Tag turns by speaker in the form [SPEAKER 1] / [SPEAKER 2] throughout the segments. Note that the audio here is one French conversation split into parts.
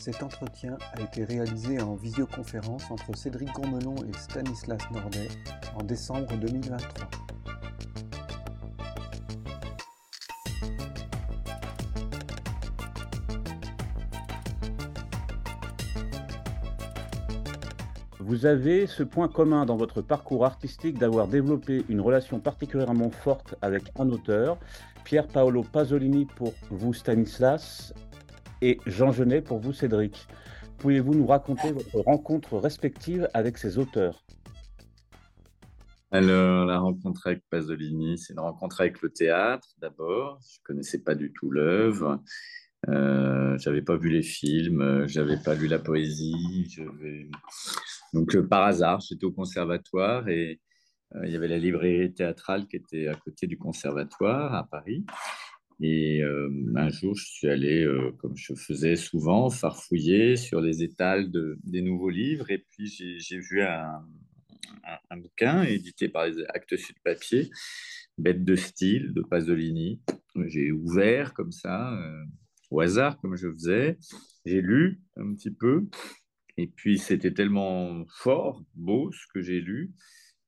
[SPEAKER 1] Cet entretien a été réalisé en visioconférence entre Cédric Gourmelon et Stanislas Nordet en décembre 2023.
[SPEAKER 2] Vous avez ce point commun dans votre parcours artistique d'avoir développé une relation particulièrement forte avec un auteur, Pierre Paolo Pasolini pour vous Stanislas et Jean Genet pour vous Cédric. Pouvez-vous nous raconter votre rencontre respective avec ces auteurs?
[SPEAKER 3] Alors, la rencontre avec Pasolini, c'est une rencontre avec le théâtre d'abord. Je ne connaissais pas du tout l'œuvre. Euh, j'avais pas vu les films, j'avais pas lu la poésie. Donc, euh, par hasard, j'étais au conservatoire et euh, il y avait la librairie théâtrale qui était à côté du conservatoire à Paris. Et euh, un jour, je suis allé, comme je faisais souvent, farfouiller sur les étals de, des nouveaux livres. Et puis, j'ai vu un, bouquin édité par les Actes Sud Papier, Bête de style de Pasolini. J'ai ouvert comme ça, au hasard, comme je faisais. J'ai lu un petit peu. Et puis, c'était tellement fort, beau ce que j'ai lu,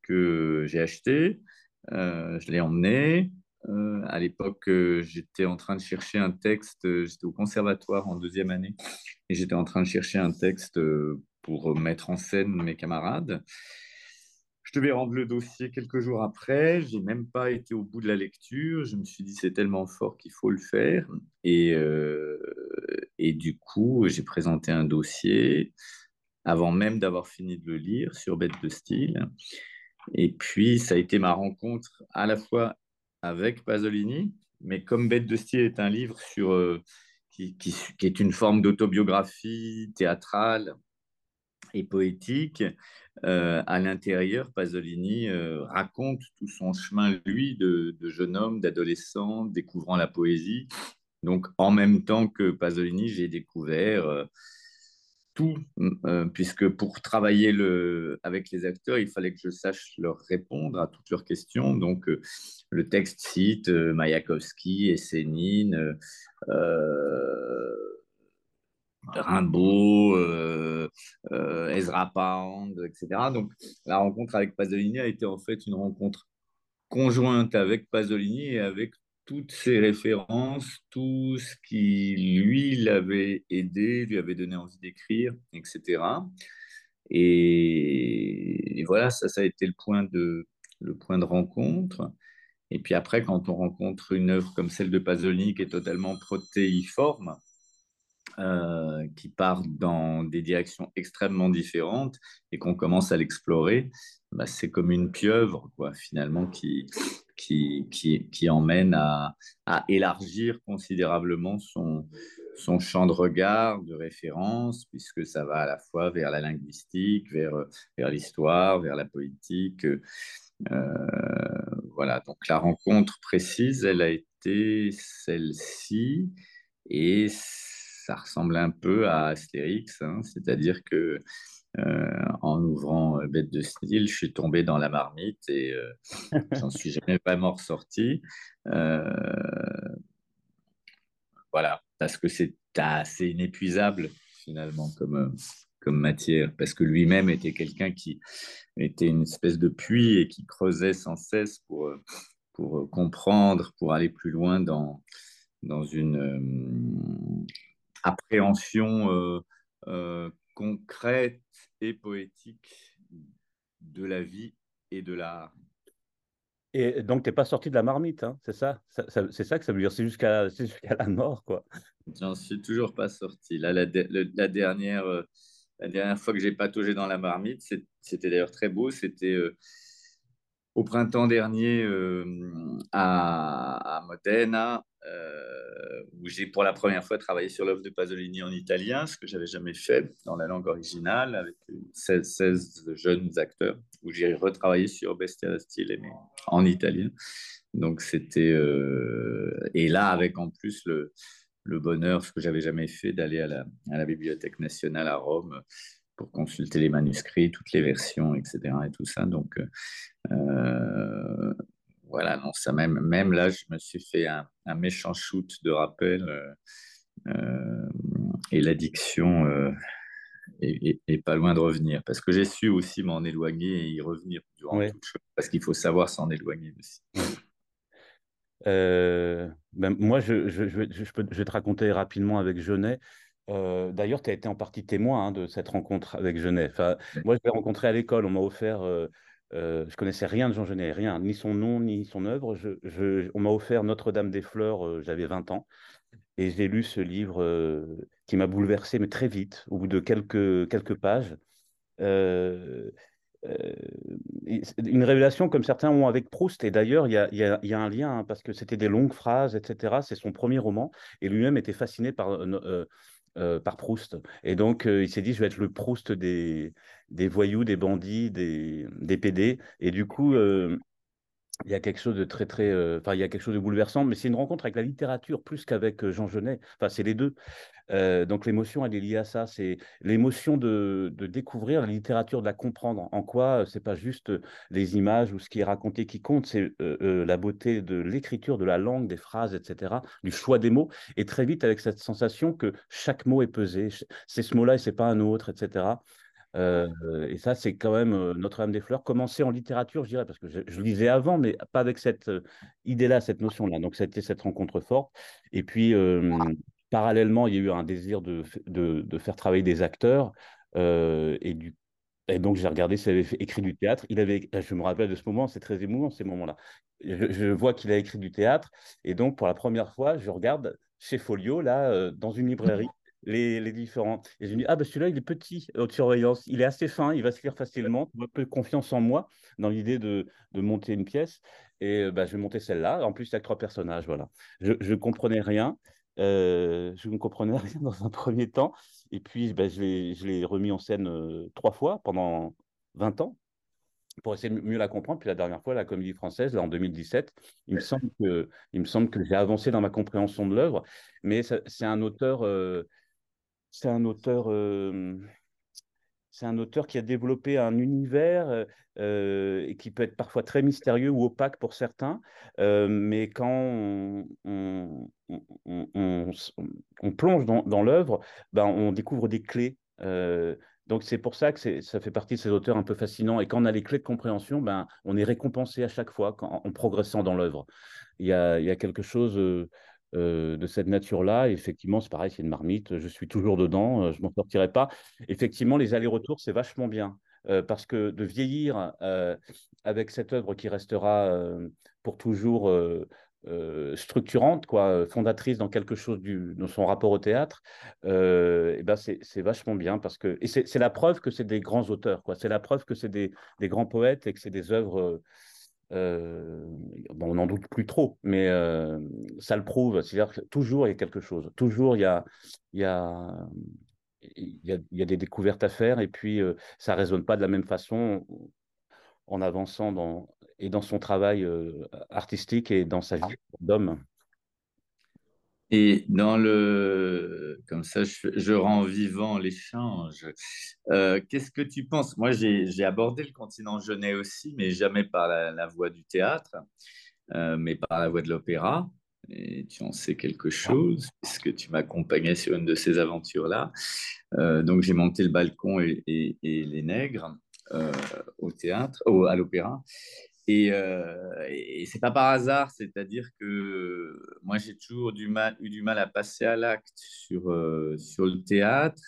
[SPEAKER 3] que j'ai acheté. Euh, je l'ai emmené. Euh, à l'époque, euh, j'étais en train de chercher un texte. J'étais au conservatoire en deuxième année et j'étais en train de chercher un texte pour mettre en scène mes camarades. Je devais rendre le dossier quelques jours après. J'ai même pas été au bout de la lecture. Je me suis dit c'est tellement fort qu'il faut le faire. Et, euh, et du coup, j'ai présenté un dossier avant même d'avoir fini de le lire sur Bête de style. Et puis, ça a été ma rencontre à la fois avec Pasolini, mais comme Bête de style est un livre sur, euh, qui, qui, est une forme d'autobiographie théâtrale et poétique, euh, à l'intérieur, Pasolini euh, raconte tout son chemin, lui, de, jeune homme, d'adolescent, découvrant la poésie. Donc, en même temps que Pasolini, j'ai découvert euh, tout, puisque pour travailler le, avec les acteurs, il fallait que je sache leur répondre à toutes leurs questions. Donc, le texte cite Mayakovsky, Essénine, Rimbaud, euh, euh, Ezra Pound, etc. Donc la rencontre avec Pasolini a été en fait une rencontre conjointe avec Pasolini et avec toutes ses références, tout ce qui lui l'avait aidé, lui avait donné envie d'écrire, etc. Et, voilà, ça, ça a été le point de, le point de rencontre. Et puis après, quand on rencontre une œuvre comme celle de Pasolini qui est totalement protéiforme, euh, qui part dans des directions extrêmement différentes et qu'on commence à l'explorer, bah, c'est comme une pieuvre, quoi, finalement, qui, qui, qui, qui emmène à, à, élargir considérablement son, son champ de regard, de référence, puisque ça va à la fois vers la linguistique, vers, vers l'histoire, vers la politique. Euh, voilà, donc la rencontre précise, elle a été celle-ci, et ça ressemble un peu à Astérix, hein, c'est-à-dire que euh, en ouvrant euh, Bête de style, je suis tombé dans la marmite et euh, j'en suis jamais vraiment ressorti. voilà, parce que c'est assez inépuisable finalement comme, comme matière, parce que lui-même était quelqu'un qui était une espèce de puits et qui creusait sans cesse pour, pour comprendre, pour aller plus loin dans, dans une appréhension euh, euh, concrète et poétique de la vie et de l'art.
[SPEAKER 2] Et donc, tu n'es pas sorti de la marmite, hein, c'est ça, C'est ça que ça veut dire, c'est jusqu'à la mort, quoi.
[SPEAKER 3] J'en suis toujours pas sorti. Là, la, la dernière, euh, la dernière fois que j'ai pataugé dans la marmite, c'était d'ailleurs très beau, c'était au printemps dernier à, à, Modena, euh, où j'ai pour la première fois travaillé sur l'œuvre de Pasolini en italien, ce que j'avais jamais fait dans la langue originale, avec 16, 16 jeunes acteurs, où j'ai retravaillé sur Bestia Stile, en italien. Donc c'était euh, et là avec en plus le, bonheur, ce que j'avais jamais fait, d'aller à la, à la Bibliothèque nationale à Rome pour consulter les manuscrits, toutes les versions, etc. et tout ça. Donc euh, voilà, non, ça même, même là, je me suis fait un, méchant shoot de rappel. Euh, et l'addiction est, pas loin de revenir. Parce que j'ai su aussi m'en éloigner et y revenir durant Parce qu'il faut savoir s'en éloigner aussi.
[SPEAKER 2] Ben, moi, je, je, je, je, peux, je vais te raconter rapidement avec Genet. Euh, d'ailleurs, tu as été en partie témoin hein, de cette rencontre avec Genet. Enfin, moi, je l'ai rencontré à l'école. On m'a offert, euh, euh, je connaissais rien de Jean Genet, rien, ni son nom, ni son œuvre. On m'a offert Notre-Dame des Fleurs, j'avais 20 ans. Et j'ai lu ce livre qui m'a bouleversé, mais très vite, au bout de quelques, quelques pages. une révélation comme certains ont avec Proust. Et d'ailleurs, il y a, y, y a, un lien, hein, parce que c'était des longues phrases, etc. C'est son premier roman. Et lui-même était fasciné par euh, par Proust. Et donc, euh, il s'est dit, je vais être le Proust des, des voyous, des bandits, des, des PD. Et du coup, euh, il y a quelque chose de très, très. Enfin, il y a quelque chose de bouleversant, mais c'est une rencontre avec la littérature plus qu'avec Jean Genet. Enfin, c'est les deux. Euh, donc l'émotion, elle est liée à ça. C'est l'émotion de, découvrir la littérature, de la comprendre. En quoi euh, c'est pas juste euh, les images ou ce qui est raconté qui compte, c'est la beauté de l'écriture, de la langue, des phrases, etc., du choix des mots. Et très vite avec cette sensation que chaque mot est pesé. C'est ce mot-là et c'est pas un autre, etc. et ça, c'est quand même Notre-Dame des Fleurs. Commencer en littérature, je dirais, parce que je, lisais avant, mais pas avec cette idée-là, cette notion-là. Donc, c'était cette rencontre forte. Et puis, Parallèlement, il y a eu un désir de, de, faire travailler des acteurs. Euh, et, du, et donc, j'ai regardé s'il avait écrit du théâtre. Il avait, je me rappelle de ce moment, c'est très émouvant ces moments-là. Je, vois qu'il a écrit du théâtre. Et donc, pour la première fois, je regarde chez Folio, là, euh, dans une librairie, les, les, différents. Et je me dis, ah, ben celui-là, il est petit, haute surveillance. Il est assez fin, il va se lire facilement. Un peu confiance en moi dans l'idée de, de, monter une pièce. Et bah, je vais monter celle-là. En plus, il y a trois personnages. Voilà. Je ne comprenais rien. Euh, je ne comprenais rien dans un premier temps. Et puis, ben, je l'ai remis en scène euh, trois fois pendant 20 ans pour essayer de mieux la comprendre. Puis la dernière fois, la comédie française, là, en 2017, il me semble que, il me semble que j'ai avancé dans ma compréhension de l'œuvre. Mais c'est un auteur, euh, c'est un auteur c'est un auteur qui a développé un univers euh, euh, et qui peut être parfois très mystérieux ou opaque pour certains, euh, mais quand on, plonge dans, l'œuvre, ben, on découvre des clés. donc c'est pour ça que ça fait partie de ces auteurs un peu fascinants. Et quand on a les clés de compréhension, ben, on est récompensé à chaque fois en progressant dans l'œuvre. Il y a quelque chose euh, de cette nature-là. Effectivement, c'est pareil, c'est une marmite, je suis toujours dedans, euh, je m'en sortirai pas. Effectivement, les allers-retours, c'est vachement bien. Euh, parce que de vieillir avec cette œuvre qui restera pour toujours structurante, quoi, fondatrice dans quelque chose du, dans son rapport au théâtre, et ben c'est vachement bien parce que et c'est la preuve que c'est des grands auteurs. C'est la preuve que c'est des, des, grands poètes et que c'est des œuvres euh, bon, on n'en doute plus trop, mais euh, ça le prouve. C'est-à-dire que toujours il y a quelque chose. Toujours il y a, il y a, il y a, il y a des découvertes à faire et puis euh, ça ne résonne pas de la même façon en avançant dans, et dans son travail artistique et dans sa vie d'homme.
[SPEAKER 3] Et dans le, comme ça, je, rends vivant l'échange. Euh, Qu'est-ce que tu penses? Moi, j'ai abordé le continent genêt aussi, mais jamais par la, voie du théâtre, euh, mais par la voie de l'opéra. Et tu en sais quelque chose, puisque tu m'accompagnais sur une de ces aventures-là. Euh, donc, j'ai monté le balcon et, et, les nègres au théâtre, au, à l'opéra. Et, euh, et c'est pas par hasard, c'est-à-dire que moi j'ai toujours eu du mal à passer à l'acte sur, euh, sur le théâtre,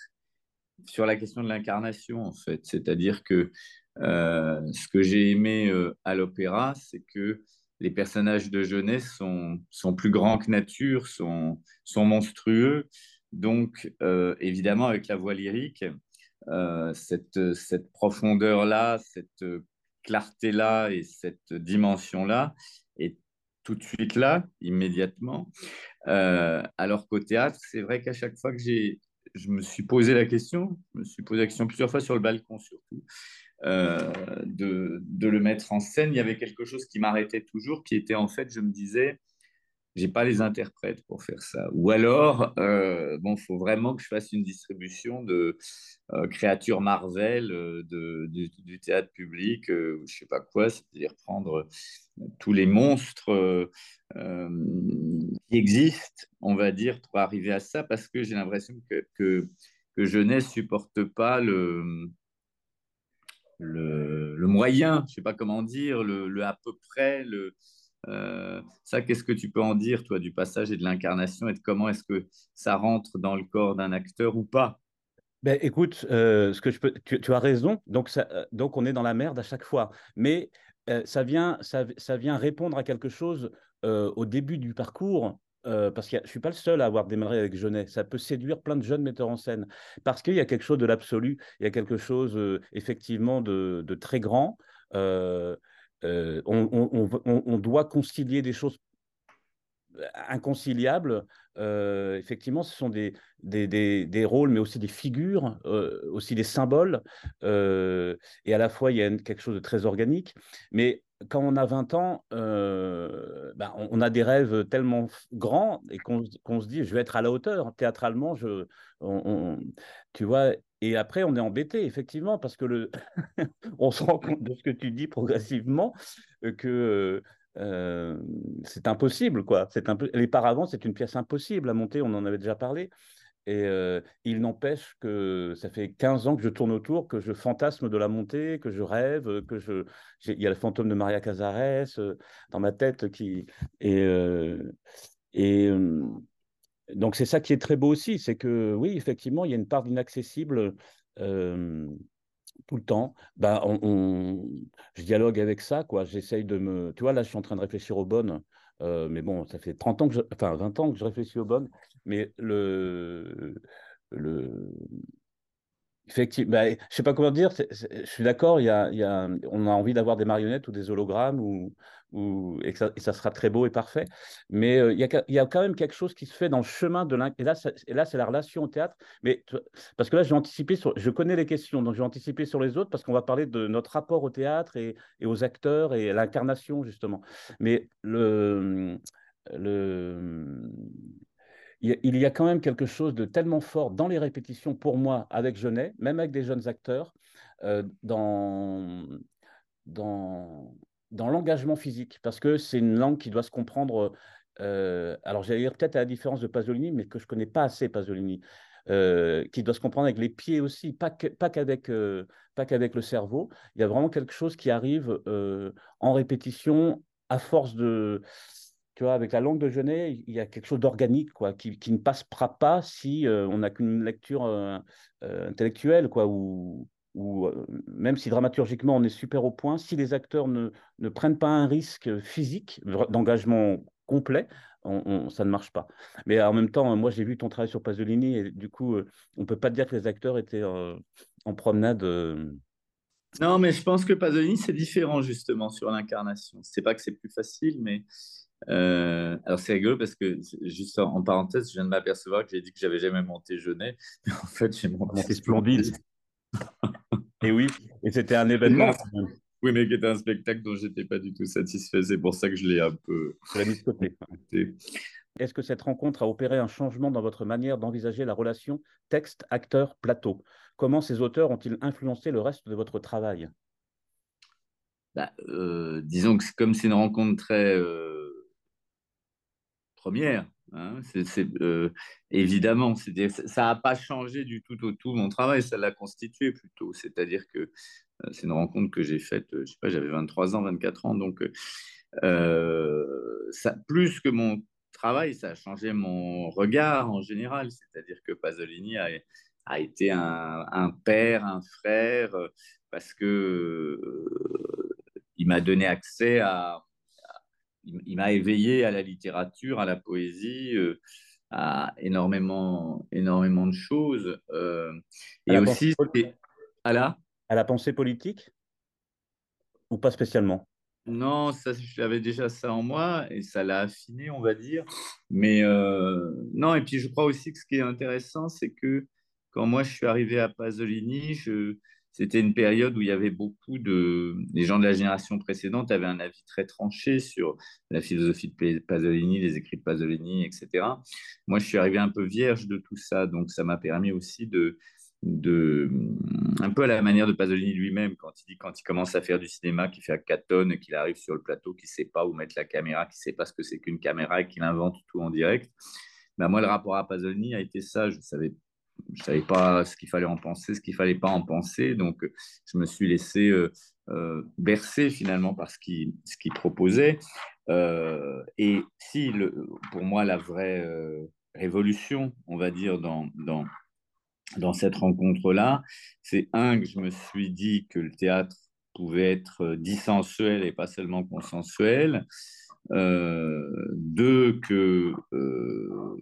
[SPEAKER 3] sur la question de l'incarnation en fait. C'est-à-dire que euh, ce que j'ai aimé euh, à l'opéra, c'est que les personnages de jeunesse sont, sont plus grands que nature, sont, sont monstrueux. Donc évidemment avec la voix lyrique, cette, cette profondeur-là, cette clarté-là et cette dimension-là est tout de suite là, immédiatement. Euh, alors qu'au théâtre, c'est vrai qu'à chaque fois que j'ai, je me suis posé la question, je me suis posé la question plusieurs fois sur le balcon surtout, euh, de, de, le mettre en scène, il y avait quelque chose qui m'arrêtait toujours, qui était en fait, je me disais, j'ai pas les interprètes pour faire ça. Ou alors, euh, bon, faut vraiment que je fasse une distribution de euh, créatures Marvel euh, de, du, théâtre public, euh, je sais pas quoi, c'est-à-dire prendre tous les monstres qui existent, on va dire, pour arriver à ça, parce que j'ai l'impression que, que, que supporte pas le, le, le, moyen, je sais pas comment dire, le, le à peu près, le euh, ça, qu'est-ce que tu peux en dire, toi, du passage et de l'incarnation et de comment est-ce que ça rentre dans le corps d'un acteur ou pas?
[SPEAKER 2] Ben, écoute, euh, ce que je peux, tu, as raison. Donc, euh, donc, on est dans la merde à chaque fois. Mais ça, vient, ça, vient répondre à quelque chose au début du parcours. parce que je ne suis pas le seul à avoir démarré avec Genet. Ça peut séduire plein de jeunes metteurs en scène. Parce qu'il y a quelque chose de l'absolu, il y a quelque chose effectivement de, très grand. On, doit concilier des choses inconciliables. Euh, effectivement, ce sont des, des, rôles, mais aussi des figures, euh, aussi des symboles. et à la fois, il y a quelque chose de très organique. Mais quand on a 20 ans, ben, on, a des rêves tellement grands et qu'on se dit, je vais être à la hauteur. Théâtralement, je, tu vois, et après, on est embêté, effectivement, parce que le... on se rend compte de ce que tu dis progressivement, euh, que euh, euh, c'est impossible, quoi. C'est. Les paravents, c'est une pièce impossible à monter, on en avait déjà parlé. Et il n'empêche que ça fait 15 ans que je tourne autour, que je fantasme de la montée, que je rêve, que je... Il y a le fantôme de Maria Cazares dans ma tête qui... Et... donc c'est ça qui est très beau aussi, c'est que oui, effectivement, il y a une part d'inaccessible euh, tout le temps. Ben, on, je dialogue avec ça, quoi. J'essaye de me. Tu vois, là, je suis en train de réfléchir aux bonnes. Euh, mais bon, ça fait 30 ans que je... enfin 20 ans que je réfléchis aux bonnes. Mais le, le, Effectivement, bah, je ne sais pas comment dire, je suis d'accord, on a envie d'avoir des marionnettes ou des hologrammes ou, et, ça, sera très beau et parfait, mais euh, il, y a, quand même quelque chose qui se fait dans le chemin de l'incarnation. Et là, c'est la relation au théâtre, mais, parce que là, j'ai anticipé je connais les questions, donc j'ai anticipé sur les autres parce qu'on va parler de notre rapport au théâtre et, et aux acteurs et à l'incarnation, justement. Mais le, le, il y a quand même quelque chose de tellement fort dans les répétitions pour moi avec Genet, même avec des jeunes acteurs, euh, dans, dans, dans l'engagement physique, parce que c'est une langue qui doit se comprendre. Euh, alors, j'allais dire peut-être à la différence de Pasolini, mais que je ne connais pas assez Pasolini, euh, qui doit se comprendre avec les pieds aussi, pas pas qu'avec le cerveau. Il y a vraiment quelque chose qui arrive en répétition à force de tu vois, avec la langue de Genet, il y a quelque chose d'organique, quoi, qui, qui, ne passera pas si euh, on n'a qu'une lecture euh, euh, intellectuelle, quoi, ou, ou même si dramaturgiquement on est super au point, si les acteurs ne, ne prennent pas un risque physique d'engagement complet, ça ne marche pas. Mais en même temps, moi j'ai vu ton travail sur Pasolini et du coup, on ne peut pas dire que les acteurs étaient en promenade.
[SPEAKER 3] Non, mais je pense que Pasolini, c'est différent justement sur l'incarnation. C'est pas que c'est plus facile, mais euh, alors c'est rigolo parce que, juste en, parenthèse, je viens de m'apercevoir que j'ai dit que j'avais jamais monté Jeunet, mais en fait j'ai monté.
[SPEAKER 2] C'est splendide. et oui, et c'était un événement.
[SPEAKER 3] Oui, mais qui était un spectacle dont j'étais pas du tout satisfait. C'est pour ça que je l'ai un peu.
[SPEAKER 2] Est-ce que cette rencontre a opéré un changement dans votre manière d'envisager la relation texte, acteur, plateau Comment ces auteurs ont-ils influencé le reste de votre travail?
[SPEAKER 3] Bah, euh, Disons que comme c'est une rencontre très euh, première. Hein, c'est, euh, évidemment, ça n'a pas changé du tout au tout mon travail, ça l'a constitué plutôt. C'est-à-dire que euh, c'est une rencontre que j'ai faite, euh, je sais pas, j'avais 23 ans, 24 ans, donc ça, plus que mon travail, ça a changé mon regard en général. C'est-à-dire que Pasolini a, été un, un, père, un frère, parce que il m'a donné accès à, il, m'a éveillé à la littérature, à la poésie, euh, à énormément, énormément de choses. Euh, et aussi
[SPEAKER 2] à la... à la pensée politique? Ou pas spécialement?
[SPEAKER 3] Non, ça, j'avais déjà ça en moi et ça l'a affiné, on va dire. Mais euh, non, et puis je crois aussi que ce qui est intéressant, c'est que quand moi je suis arrivé à Pasolini, je, c'était une période où il y avait beaucoup de. Les gens de la génération précédente avaient un avis très tranché sur la philosophie de Pasolini, les écrits de Pasolini, etc. Moi, je suis arrivé un peu vierge de tout ça, donc ça m'a permis aussi de, de, un peu à la manière de Pasolini lui-même, quand il dit quand il commence à faire du cinéma, qu'il fait à 4 tonnes, qu'il arrive sur le plateau, qu'il ne sait pas où mettre la caméra, qu'il ne sait pas ce que c'est qu'une caméra et qu'il invente tout en direct. Ben moi, le rapport à Pasolini a été ça. Je savais, je savais pas ce qu'il fallait en penser, ce qu'il fallait pas en penser. Donc, je me suis laissé euh, euh, bercer finalement par ce qu'il qui proposait. Euh, et si, le, pour moi, la vraie révolution, on va dire, dans, dans dans cette rencontre-là, c'est un que je me suis dit que le théâtre pouvait être dissensuel et pas seulement consensuel. Euh, deux, que euh,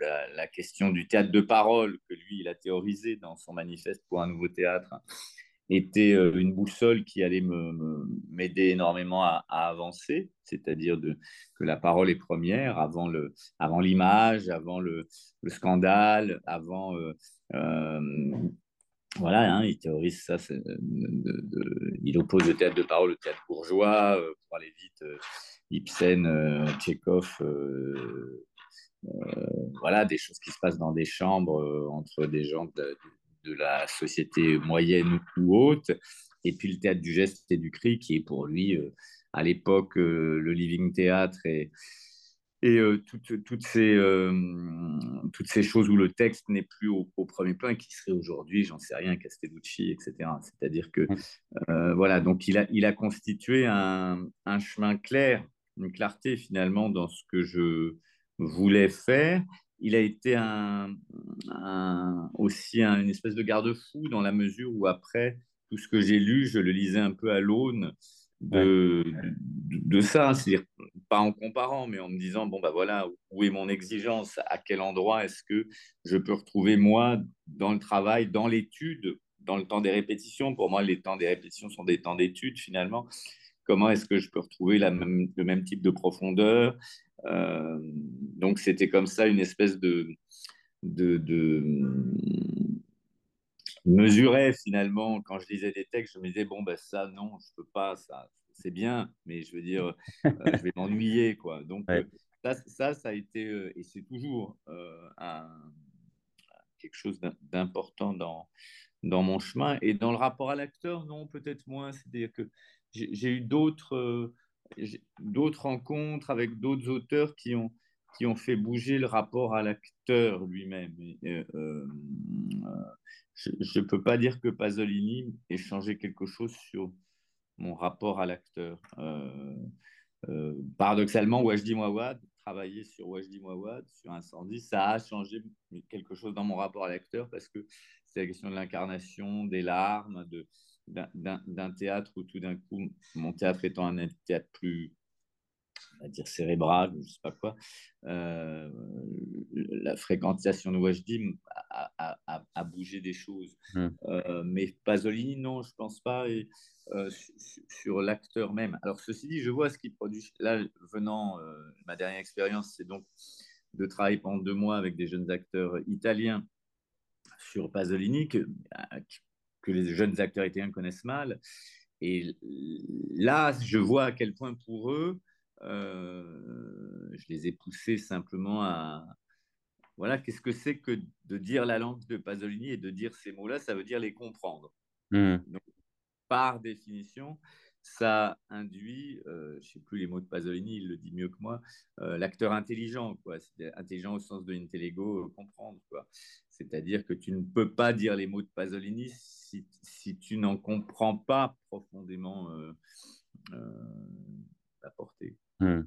[SPEAKER 3] la, question du théâtre de parole que lui, il a théorisé dans son manifeste pour un nouveau théâtre, était euh, une boussole qui allait m'aider énormément à, avancer, c'est-à-dire que la parole est première avant l'image, avant, le, scandale, avant... Euh, euh, voilà, hein, il théorise ça, il oppose le théâtre de parole au théâtre bourgeois, pour aller vite, Ibsen, Tchekhov, voilà, des choses qui se passent dans des chambres entre des gens de, de la société moyenne ou haute, et puis le théâtre du geste et du cri, qui est pour lui, euh, à l'époque, euh, le living théâtre et, et euh, toutes, toutes, ces, toutes ces choses où le texte n'est plus au, premier plan et qui serait aujourd'hui, j'en sais rien, Castellucci, etc. C'est-à-dire que, voilà, donc il a, il a constitué un, un chemin clair, une clarté finalement dans ce que je voulais faire. Il a été un, aussi une espèce de garde-fou dans la mesure où après tout ce que j'ai lu, je le lisais un peu à l'aune de, de, ça, c'est-à-dire pas en comparant, mais en me disant, bon, bah voilà, où est mon exigence, à quel endroit est-ce que je peux retrouver moi dans le travail, dans l'étude, dans le temps des répétitions? Pour moi, les temps des répétitions sont des temps d'étude finalement. Comment est-ce que je peux retrouver la même, le même type de profondeur? Donc c'était comme ça une espèce de, de, de mesurais finalement quand je lisais des textes, je me disais bon ben ça non, je peux pas, ça c'est bien, mais je veux dire euh, je vais m'ennuyer quoi. Donc euh, ça, ça, ça a été et c'est toujours un, quelque chose d'important dans dans mon chemin. Et dans le rapport à l'acteur non peut-être moins, c'est-à-dire que j'ai eu d'autres d'autres rencontres avec d'autres auteurs qui ont, qui ont fait bouger le rapport à l'acteur lui-même. Euh, euh, je ne peux pas dire que Pasolini ait changé quelque chose sur mon rapport à l'acteur. Euh, paradoxalement, Wajdi Mouawad, travailler sur Wajdi Mouawad, sur Incendie, ça a changé quelque chose dans mon rapport à l'acteur parce que c'est la question de l'incarnation, des larmes, de, d'un théâtre où tout d'un coup, mon théâtre étant un théâtre plus, on va dire cérébral, je ne sais pas quoi, euh, la fréquentation de Wajdi a, a, bougé des choses. Mmh. Euh, mais Pasolini, non, je ne pense pas. Et, euh, sur, l'acteur même. Alors, ceci dit, je vois ce qu'il produit. Là, venant, ma dernière expérience, c'est donc de travailler pendant deux mois avec des jeunes acteurs italiens sur Pasolini, que, que les jeunes acteurs italiens connaissent mal. Et là, je vois à quel point pour eux, euh, je les ai poussés simplement à... Voilà, qu'est-ce que c'est que de dire la langue de Pasolini et de dire ces mots-là, ça veut dire les comprendre. Hmm. Donc, par définition, ça induit, euh, je ne sais plus les mots de Pasolini, il le dit mieux que moi, euh, l'acteur intelligent, quoi. intelligent au sens de intellego, comprendre, quoi. C'est-à-dire que tu ne peux pas dire les mots de Pasolini si, tu n'en comprends pas profondément euh, euh, la portée. Hmm.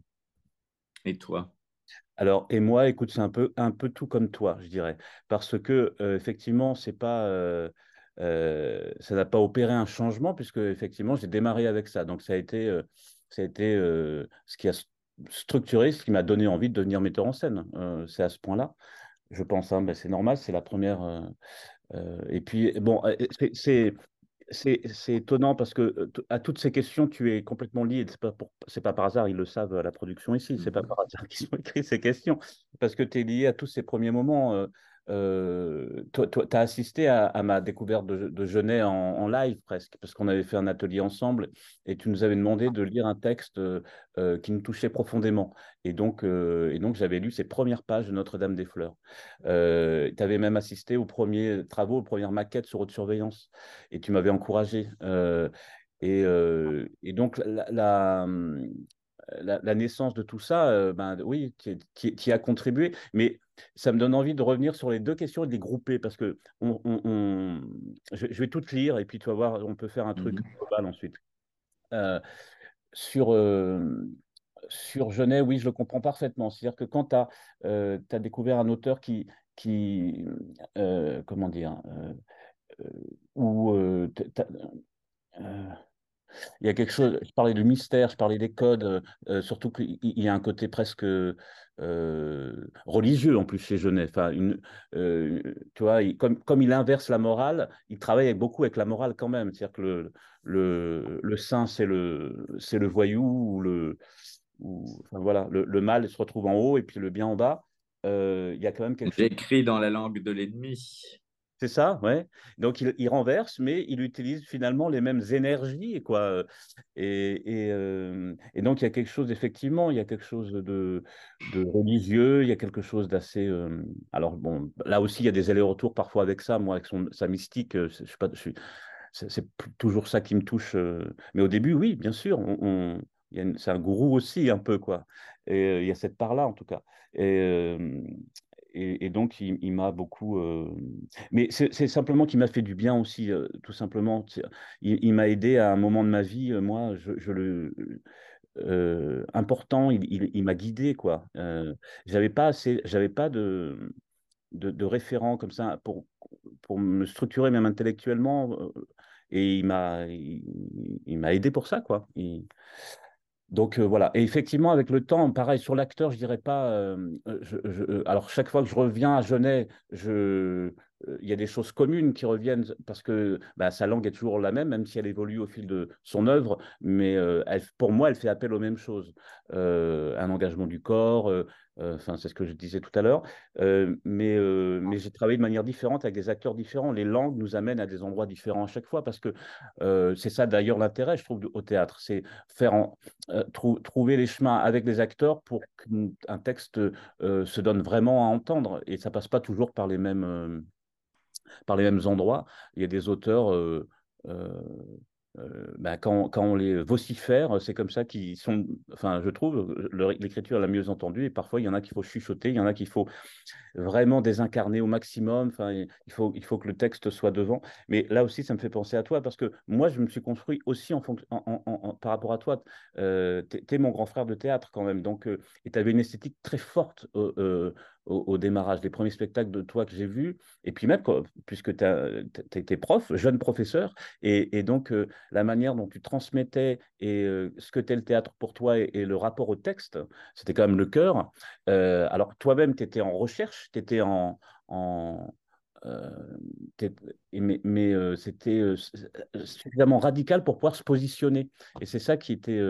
[SPEAKER 3] Et toi?
[SPEAKER 2] Alors, et moi, écoute, c'est un peu, un peu tout comme toi, je dirais. Parce que, euh, effectivement, c'est pas, ça n'a pas opéré un changement, puisque, effectivement, j'ai démarré avec ça. Donc, ça a été, ça a été ce qui a structuré, ce qui m'a donné envie de devenir metteur en scène. c'est à ce point-là, je pense. Hein, ben, c'est normal, c'est la première, euh, et puis, bon, euh, c'est étonnant parce que euh, à toutes ces questions, tu es complètement lié. C'est pas, pas par hasard, ils le savent à la production ici. C'est pas mmh par hasard qu'ils ont écrit ces questions parce que tu es lié à tous ces premiers moments. Euh, toi, tu as assisté à, ma découverte de, Genet en, live presque, parce qu'on avait fait un atelier ensemble et tu nous avais demandé de lire un texte euh, qui nous touchait profondément. Et donc, et donc j'avais lu ces premières pages de Notre-Dame des Fleurs. tu avais même assisté aux premiers travaux, aux premières maquettes sur haute surveillance et tu m'avais encouragé. Et, et, donc, la, la, naissance de tout ça, euh, ben, oui, qui, a contribué. Mais ça me donne envie de revenir sur les deux questions et de les grouper parce que on, je, vais toutes lire et puis tu vas voir, on peut faire un truc mmh global ensuite. Euh, sur, euh, sur Genet, oui, je le comprends parfaitement. C'est-à-dire que quand tu as, as, découvert un auteur qui, qui comment dire, ou il y a quelque chose, je parlais du mystère, je parlais des codes, euh, euh, surtout qu'il y a un côté presque euh, religieux en plus chez Genet. Enfin, une, tu vois, comme, comme il inverse la morale, il travaille beaucoup avec la morale quand même. C'est-à-dire que le, le, le saint, c'est le, c'est le voyou, ou le, enfin, voilà, le, le, mal se retrouve en haut et puis le bien en bas. il y a quand même quelque chose.
[SPEAKER 3] Écrit dans la langue de l'ennemi.
[SPEAKER 2] C'est ça, ouais. Donc il, renverse, mais il utilise finalement les mêmes énergies, quoi. Et, et, euh, et, donc il y a quelque chose, effectivement, il y a quelque chose de, religieux, il y a quelque chose d'assez. Euh, alors bon, là aussi il y a des allers-retours parfois avec ça, moi avec son, sa mystique, euh, je sais pas, c'est toujours ça qui me touche. mais au début, oui, bien sûr, c'est un gourou aussi un peu, quoi. Et il y a cette part-là en tout cas. Et, et, donc, il, m'a beaucoup. Euh, mais c'est simplement qu'il m'a fait du bien aussi, euh, tout simplement. Il, m'a aidé à un moment de ma vie. Euh, moi, important, il, m'a guidé, quoi. j'avais pas assez, j'avais pas de, référents comme ça pour, pour me structurer même intellectuellement. Et il m'a, il, m'a aidé pour ça, quoi. Donc euh, voilà. Et effectivement, avec le temps, pareil, sur l'acteur, je dirais pas. Euh, euh, alors, chaque fois que je reviens à Genet, il y a des choses communes qui reviennent parce que bah, sa langue est toujours la même, même si elle évolue au fil de son œuvre. Mais pour moi, elle fait appel aux mêmes choses. un engagement du corps, enfin, c'est ce que je disais tout à l'heure. mais mais j'ai travaillé de manière différente avec des acteurs différents. Les langues nous amènent à des endroits différents à chaque fois parce que c'est ça d'ailleurs l'intérêt, je trouve, au théâtre. C'est faire en, trouver les chemins avec les acteurs pour qu'un texte se donne vraiment à entendre. Et ça passe pas toujours par les mêmes par les mêmes endroits. Il y a des auteurs, bah, quand, on les vocifère, c'est comme ça qu'ils sont, enfin je trouve, l'écriture la mieux entendue, et parfois il y en a qu'il faut chuchoter, il y en a qu'il faut vraiment désincarner au maximum, enfin, il, faut, il faut que le texte soit devant. Mais là aussi, ça me fait penser à toi, parce que moi, je me suis construit aussi en, en, par rapport à toi. Euh, tu es, mon grand frère de théâtre quand même, donc, et tu avais une esthétique très forte au, démarrage des premiers spectacles de toi que j'ai vus, et puis même, puisque tu étais prof, jeune professeur, et, donc euh, la manière dont tu transmettais et euh, ce que était le théâtre pour toi et, le rapport au texte, c'était quand même le cœur. Euh, alors toi-même, tu étais en recherche, tu étais en, mais, mais euh, c'était euh, suffisamment radical pour pouvoir se positionner. Et c'est ça qui était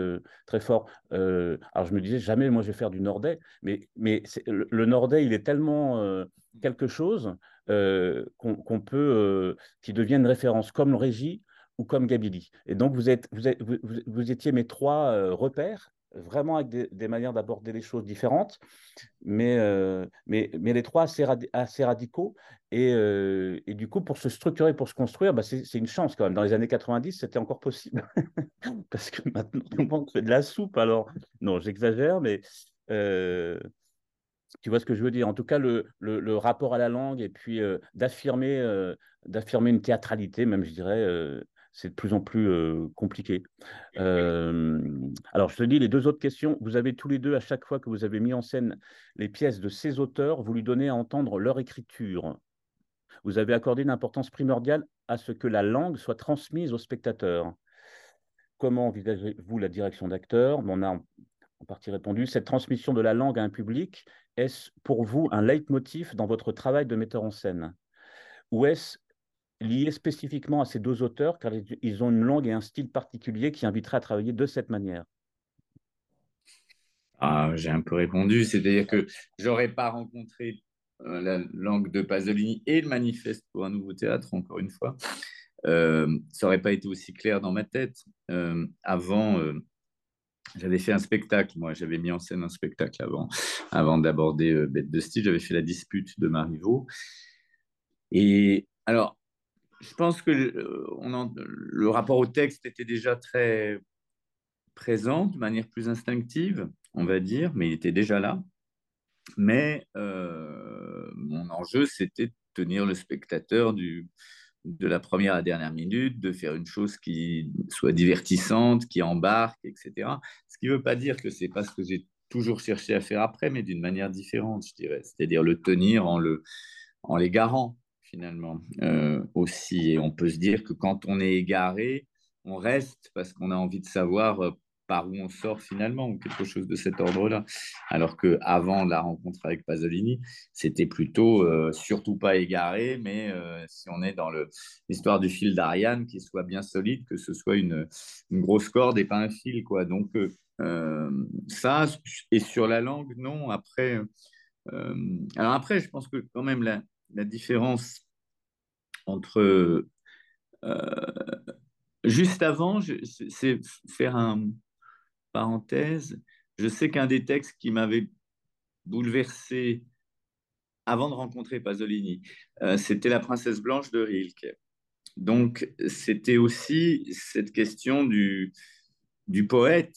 [SPEAKER 2] très fort. alors je me disais, jamais moi je vais faire du nordais, mais, mais le, le, nordais, il est tellement quelque chose qu'on peut, qui devient une référence comme le régie ou comme Gabili. Et donc vous, êtes, vous, êtes, vous, vous étiez mes trois repères vraiment avec des, manières d'aborder les choses différentes, mais, euh, mais, mais les trois assez, radicaux. Et, euh, et, du coup, pour se structurer, pour se construire, bah c'est une chance quand même. Dans les années 90, c'était encore possible. Parce que maintenant, tout le monde fait de la soupe. Alors, non, j'exagère, mais euh, tu vois ce que je veux dire. En tout cas, le, le, rapport à la langue et puis d'affirmer d'affirmer une théâtralité, même, je dirais c'est de plus en plus euh, compliqué. Euh, alors, je te dis les deux autres questions. Vous avez tous les deux, à chaque fois que vous avez mis en scène les pièces de ces auteurs, vous lui donnez à entendre leur écriture. Vous avez accordé une importance primordiale à ce que la langue soit transmise aux spectateurs. Comment envisagez-vous la direction d'acteur? On a en partie répondu. Cette transmission de la langue à un public, est-ce pour vous un leitmotiv dans votre travail de metteur en scène? Ou est-ce lié spécifiquement à ces deux auteurs, car ils ont une langue et un style particulier qui inviterait à travailler de cette manière
[SPEAKER 3] ah, J'ai un peu répondu, c'est-à-dire que j'aurais pas rencontré la langue de Pasolini et le manifeste pour un nouveau théâtre, encore une fois, ça n'aurait pas été aussi clair dans ma tête. avant, j'avais fait un spectacle, moi, j'avais mis en scène un spectacle avant, avant d'aborder Bête de style. J'avais fait la dispute de Marivaux. Et alors, je pense que on le rapport au texte était déjà très présent, de manière plus instinctive, on va dire, mais il était déjà là. Mais euh, mon enjeu, c'était de tenir le spectateur de la première à la dernière minute, de faire une chose qui soit divertissante, qui embarque, etc. Ce qui ne veut pas dire que c'est pas ce que j'ai toujours cherché à faire après, mais d'une manière différente, je dirais. C'est-à-dire le tenir en le en l'égarant, finalement, euh, aussi. Et on peut se dire que quand on est égaré, on reste parce qu'on a envie de savoir euh, par où on sort finalement, ou quelque chose de cet ordre-là. Alors qu'avant la rencontre avec Pasolini, c'était plutôt euh, surtout pas égaré, mais si on est dans l'histoire du fil d'Ariane, qu'il soit bien solide, que ce soit une, grosse corde et pas un fil. Quoi. Donc ça, et sur la langue, non. Après, alors après, je pense que quand même la, la différence entre... Juste avant, c'est faire un, parenthèse, je sais qu'un des textes qui m'avait bouleversé avant de rencontrer Pasolini, euh, c'était La Princesse Blanche de Rilke. Donc, c'était aussi cette question du, du poète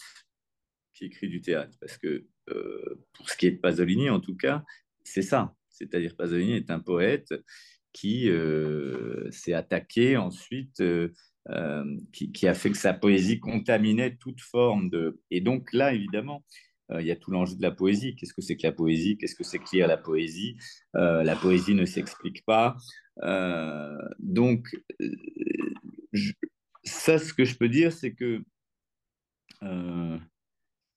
[SPEAKER 3] qui écrit du théâtre, parce que euh, pour ce qui est de Pasolini, en tout cas, c'est ça. C'est-à-dire Pasolini est un poète qui euh, s'est attaqué ensuite euh, qui, a fait que sa poésie contaminait toute forme de... Et donc là, évidemment, euh, il y a tout l'enjeu de la poésie. Qu'est-ce que c'est que la poésie? Qu'est-ce que c'est que lire la poésie? Euh, La poésie ne s'explique pas. donc, ça, ce que je peux dire, c'est que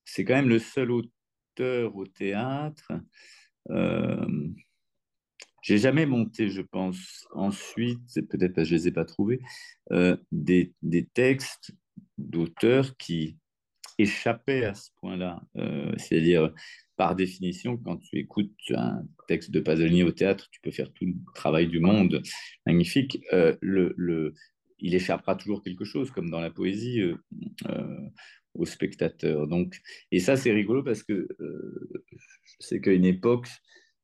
[SPEAKER 3] c'est quand même le seul auteur au théâtre j'ai jamais monté, je pense, ensuite, peut-être parce que je ne les ai pas trouvés, euh, des, des, textes d'auteurs qui échappaient à ce point-là. Euh, c'est-à-dire, par définition, quand tu écoutes un texte de Pasolini au théâtre, tu peux faire tout le travail du monde magnifique. Euh, il échappera toujours quelque chose, comme dans la poésie, au spectateur. Donc, et ça, c'est rigolo parce que sais qu'à une époque,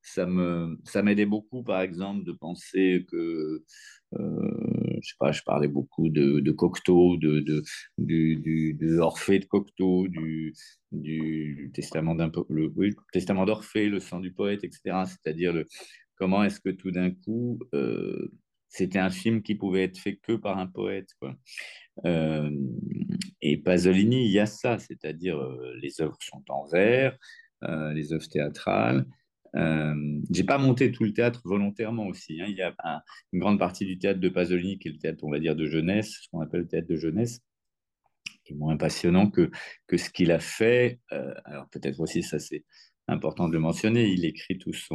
[SPEAKER 3] ça me ça m'aidait beaucoup par exemple de penser que euh, je sais pas je parlais beaucoup de, de Cocteau de, de du, du, de de Cocteau du, du testament d'un le, testament d'Orphée le sang du poète etc c'est-à-dire le comment est-ce que tout d'un coup euh, c'était un film qui pouvait être fait que par un poète quoi. Euh, et Pasolini il y a ça c'est-à-dire les œuvres sont en vers les œuvres théâtrales euh, j'ai pas monté tout le théâtre volontairement aussi. Hein. Il y a une grande partie du théâtre de Pasolini qui est le théâtre, on va dire, de jeunesse, ce qu'on appelle le théâtre de jeunesse, qui est moins passionnant que, que ce qu'il a fait. Euh, alors peut-être aussi, ça c'est important de le mentionner, il écrit tous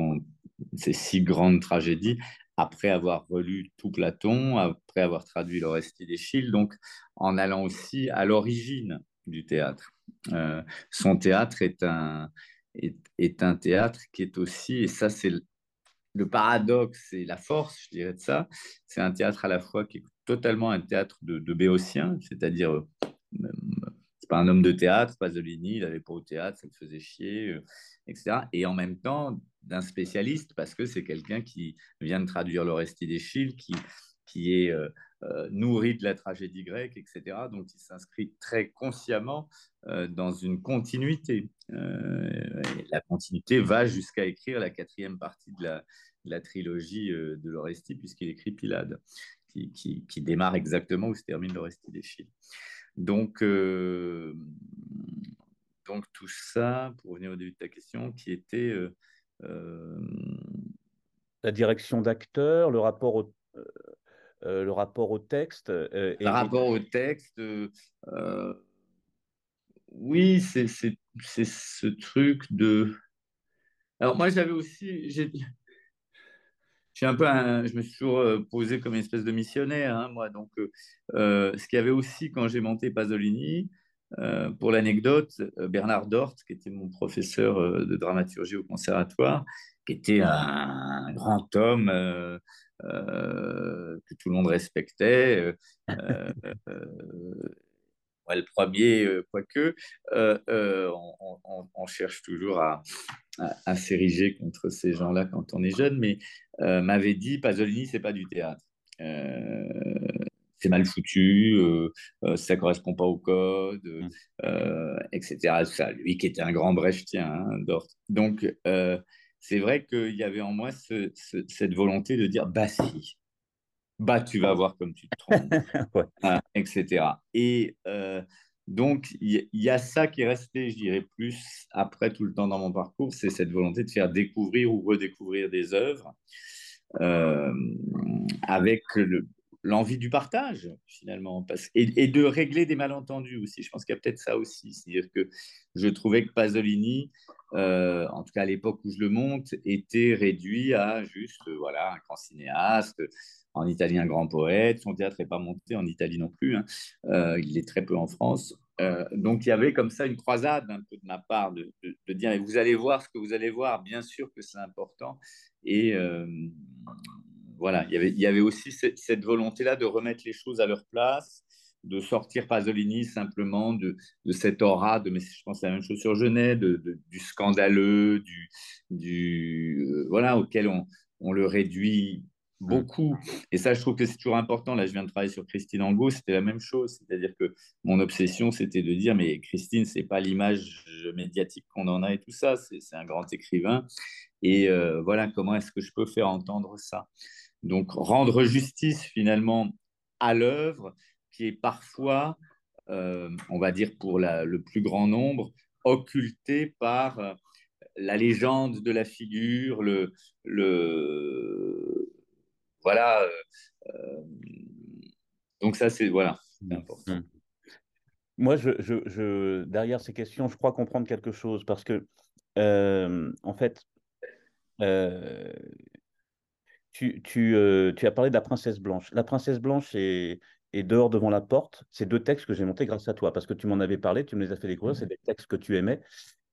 [SPEAKER 3] ses six grandes tragédies après avoir relu tout Platon, après avoir traduit l'Orestie d'Échille, donc en allant aussi à l'origine du théâtre. Euh, son théâtre est un, est, un théâtre qui est aussi, et ça c'est le, paradoxe et la force, je dirais de ça, c'est un théâtre à la fois qui est totalement un théâtre de, de béotien, c'est-à-dire euh, c'est pas un homme de théâtre, Pasolini, il n'allait pas au théâtre, ça le faisait chier, euh, etc. Et en même temps d'un spécialiste parce que c'est quelqu'un qui vient de traduire l'Orestie d'Échille, qui qui est euh, euh, nourri de la tragédie grecque, etc. Donc il s'inscrit très consciemment euh, dans une continuité. la continuité va jusqu'à écrire la quatrième partie de la, trilogie de l'Orestie, puisqu'il écrit Pilade, qui, démarre exactement où se termine l'Orestie d'Échille. Donc, donc tout ça, pour revenir au début de ta question, qui était...
[SPEAKER 2] la direction d'acteur, le rapport au, euh, le rapport au texte
[SPEAKER 3] euh, Le rapport au texte, euh, oui, c'est ce truc de... Alors moi, j'avais aussi... J'ai un peu je me suis toujours posé comme une espèce de missionnaire, hein, moi. Donc, ce qu'il y avait aussi quand j'ai monté Pasolini, pour l'anecdote, Bernard Dort, qui était mon professeur de dramaturgie au conservatoire, qui était un, grand homme que tout le monde respectait. le premier, quoique, on, cherche toujours à, à, s'ériger contre ces gens-là quand on est jeune, mais m'avait dit Pasolini, c'est pas du théâtre c'est mal foutu, euh, euh, ça correspond pas au code, mm. euh, etc. Ça, lui qui était un grand brechtien, hein, Donc, euh, c'est vrai qu'il y avait en moi cette volonté de dire, bah si, bah tu vas voir comme tu te trompes, hein, etc. Et donc, il y, a ça qui est resté, je dirais, plus après tout le temps dans mon parcours, c'est cette volonté de faire découvrir ou redécouvrir des œuvres. avec le, l'envie du partage, finalement, et, de régler des malentendus aussi. Je pense qu'il y a peut-être ça aussi. C'est-à-dire que je trouvais que Pasolini, euh, en tout cas à l'époque où je le monte, était réduit à juste voilà, un grand cinéaste, en Italie un grand poète. Son théâtre n'est pas monté en Italie non plus. Hein. Euh, il est très peu en France. Euh, donc il y avait comme ça une croisade un peu de ma part de, de, dire vous allez voir ce que vous allez voir, bien sûr que c'est important. Et voilà, il y avait, aussi cette, volonté-là de remettre les choses à leur place, de sortir Pasolini simplement de, de cette aura, de, mais je pense la même chose sur Genet, du scandaleux, du, du euh, voilà, auquel on, on, le réduit beaucoup. Et ça, je trouve que c'est toujours important. Là, je viens de travailler sur Christine Angot, c'était la même chose. C'est-à-dire que mon obsession, c'était de dire, mais Christine, c'est pas l'image médiatique qu'on en a et tout ça, c'est un grand écrivain. Et euh, voilà, comment est-ce que je peux faire entendre ça? Donc rendre justice finalement à l'œuvre qui est parfois, euh, on va dire pour le plus grand nombre, occultée par euh, la légende de la figure, le, le voilà. Euh, donc ça c'est voilà, important. Mmh.
[SPEAKER 2] Moi, je, derrière ces questions, je crois comprendre quelque chose parce que, en fait, tu, as parlé de la princesse blanche. La princesse blanche est, dehors devant la porte. C'est deux textes que j'ai montés grâce à toi, parce que tu m'en avais parlé, tu me les as fait découvrir. C'est des textes que tu aimais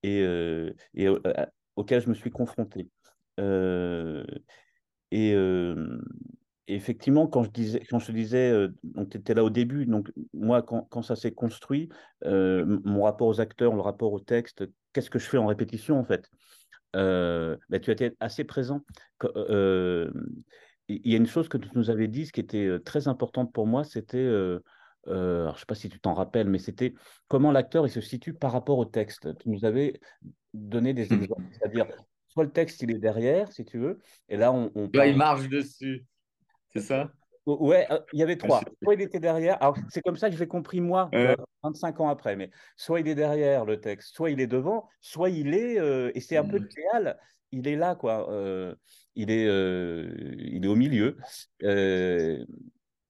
[SPEAKER 2] et, euh, euh, auxquels je me suis confronté. et effectivement, quand je, disais, quand je te disais, tu étais là au début, donc moi, quand, ça s'est construit, mon rapport aux acteurs, le rapport au texte, qu'est-ce que je fais en répétition en fait? Euh, bah, tu étais assez présent. Euh, il y a une chose que tu nous avais dit, ce qui était euh, très importante pour moi, c'était, je ne sais pas si tu t'en rappelles, mais c'était comment l'acteur il se situe par rapport au texte. Tu nous avais donné des exemples, c'est-à-dire soit le texte il est derrière, si tu veux, et là on, on
[SPEAKER 3] il marche dessus, c'est ça?
[SPEAKER 2] Ouais, euh, il y avait trois. Soit il était derrière. Alors, c'est comme ça que j'ai compris, moi, 25 ans après. Mais soit il est derrière le texte, soit il est devant, soit il est, euh, et c'est un peu idéal, mmh. il est là, quoi. Euh, il, est, il est au milieu.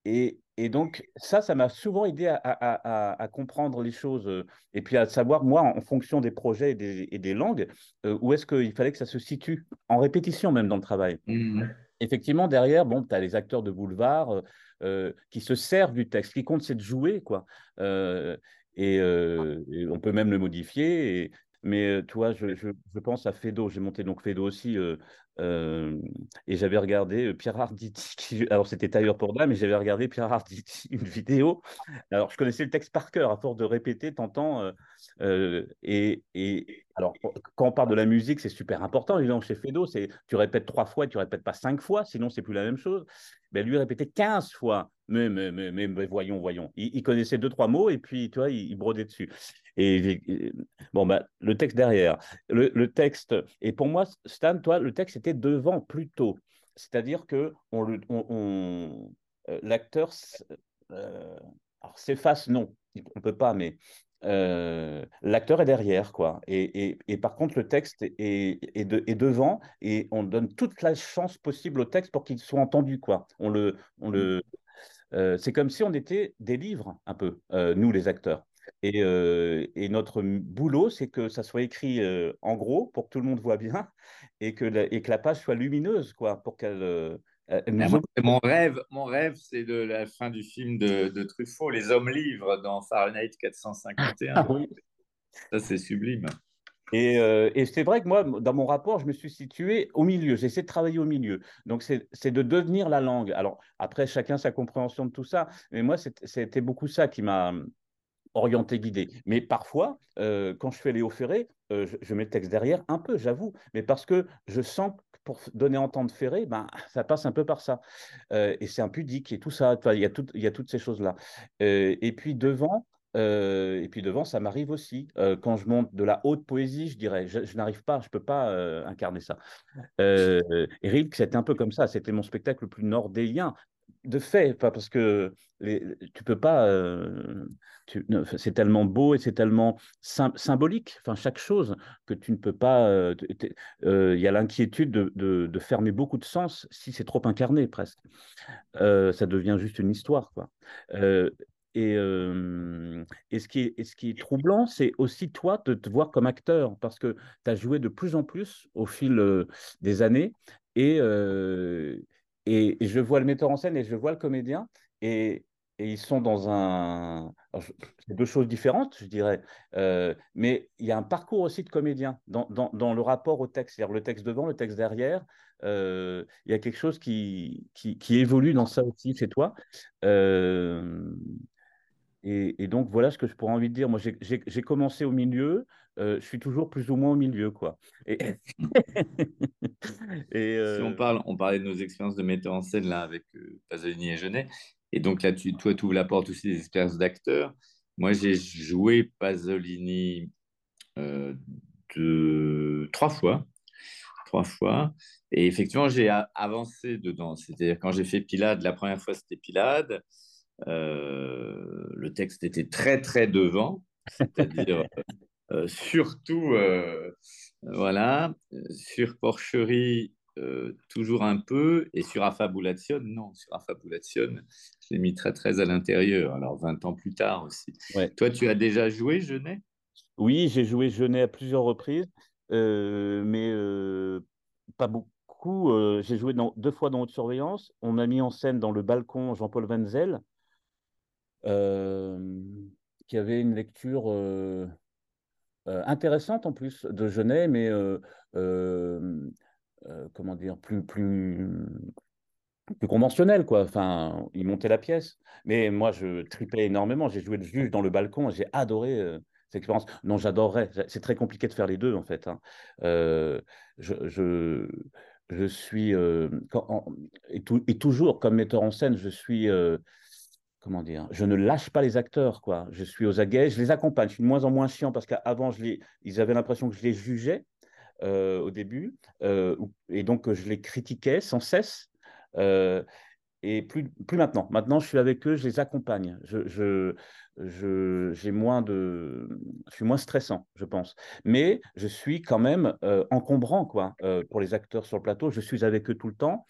[SPEAKER 2] Et, et, donc, ça, ça m'a souvent aidé à, à, à, comprendre les choses et puis à savoir, moi, en fonction des projets et des, et des langues, où est-ce qu'il fallait que ça se situe, en répétition même dans le travail. Mmh effectivement, derrière, bon, tu as les acteurs de boulevard euh, euh, qui se servent du texte. Ce qui compte, c'est de jouer, quoi. Euh, et, on peut même le modifier. mais toi, je, pense à Fedo. J'ai monté donc Fedo aussi. Et j'avais regardé Pierre Arditi. alors, c'était Tailleur pour mais j'avais regardé Pierre Arditi, une vidéo. Alors, je connaissais le texte par cœur, à force de répéter, t'entends. et, et, alors, quand on parle de la musique, c'est super important. Évidemment, chez Fedo, c'est tu répètes trois fois, tu répètes pas cinq fois, sinon c'est plus la même chose. Mais lui répétait 15 fois. Mais, mais, mais, voyons, voyons. Il, connaissait deux, trois mots et puis, tu vois, il, brodait dessus. Et, bon, ben, le texte derrière. Le, texte, et pour moi, Stan, toi, le texte était devant plutôt. C'est-à-dire que on, on, euh, l'acteur euh, s'efface, non, on ne peut pas, mais euh, l'acteur est derrière, quoi. Et, et, par contre, le texte est, est, de, est, devant et on donne toute la chance possible au texte pour qu'il soit entendu, quoi. On le, on le, euh, c'est comme si on était des livres, un peu, euh, nous, les acteurs. Et, et, notre boulot, c'est que ça soit écrit en gros pour que tout le monde voit bien et que la, et que la page soit lumineuse, quoi, pour qu'elle
[SPEAKER 3] euh, mon rêve, mon rêve, c'est de la fin du film de, Truffaut, Les Hommes Livres dans Fahrenheit 451. Ah ça, c'est sublime.
[SPEAKER 2] Euh, et, c'est vrai que moi, dans mon rapport, je me suis situé au milieu. J'essaie de travailler au milieu. Donc, c'est de devenir la langue. Alors, après, chacun sa compréhension de tout ça. Mais moi, c'était beaucoup ça qui m'a orienté, guidé. Mais parfois, euh, quand je fais Léo Ferré, euh, je, mets le texte derrière, un peu, j'avoue, mais parce que je sens que pour donner entendre Ferré, ben, ça passe un peu par ça. et c'est impudique et tout ça. Il y a, toutes ces choses-là. et puis devant, euh, et puis devant, ça m'arrive aussi. Euh, quand je monte de la haute poésie, je dirais, je, n'arrive pas, je ne peux pas euh, incarner ça. et c'était un peu comme ça. C'était mon spectacle le plus nordéen. De fait, pas parce que les, tu peux pas. c'est tellement beau et c'est tellement symbolique. Chaque chose que tu ne peux pas. Il y a l'inquiétude de, fermer beaucoup de sens si c'est trop incarné presque. ça devient juste une histoire, quoi. Et, et, ce qui est, ce qui est troublant, c'est aussi toi de te voir comme acteur, parce que tu as joué de plus en plus au fil des années, et, et, je vois le metteur en scène et je vois le comédien, et, ils sont dans un... C'est deux choses différentes, je dirais, mais il y a un parcours aussi de comédien dans, dans, le rapport au texte, c'est-à-dire le texte devant, le texte derrière, il y a quelque chose qui, qui, qui, évolue dans ça aussi chez toi. Et, donc, voilà ce que je pourrais envie de dire. Moi, j'ai commencé au milieu, euh, je suis toujours plus ou moins au milieu, quoi. Et,
[SPEAKER 3] Si on, euh, parle, on parlait de nos expériences de metteur en scène, là, avec euh, Pasolini et Genet. Et donc, là, tu, toi, tu ouvres la porte aussi des expériences d'acteurs. Moi, j'ai joué Pasolini de... trois fois. Trois fois. Et effectivement, j'ai avancé dedans. C'est-à-dire, quand j'ai fait Pilade, la première fois, c'était Pilade. Euh, le texte était très très devant, c'est-à-dire euh, surtout euh, voilà sur Porcherie toujours un peu et sur Affabulation non sur Affabulation je l'ai mis très très à l'intérieur alors 20 ans plus tard aussi. Toi tu as déjà joué Genet?
[SPEAKER 2] Oui j'ai joué Genet à plusieurs reprises mais pas beaucoup. j'ai joué dans, deux fois dans Haute Surveillance. On m'a mis en scène dans le balcon Jean-Paul Wenzel. Euh, qui avait une lecture euh, euh, intéressante en plus de Genet, mais comment dire, plus, plus, plus conventionnel, quoi. Enfin, il montait la pièce. Mais moi, je tripais énormément. J'ai joué le juge dans le balcon. J'ai adoré cette expérience. Non, j'adorerais. C'est très compliqué de faire les deux, en fait. Hein. je, je, je, suis. Et, et, toujours, comme metteur en scène, je suis comment dire, je ne lâche pas les acteurs, quoi. Je suis aux aguets, je les accompagne. Je suis de moins en moins chiant parce qu'avant, ils avaient l'impression que je les jugeais euh, au début, euh, et donc je les critiquais sans cesse. Euh, et plus, plus maintenant. Maintenant, je suis avec eux, je les accompagne. Je, je, j'ai moins de, je suis moins stressant, je pense. Mais je suis quand même encombrant, quoi, pour les acteurs sur le plateau. Je suis avec eux tout le temps.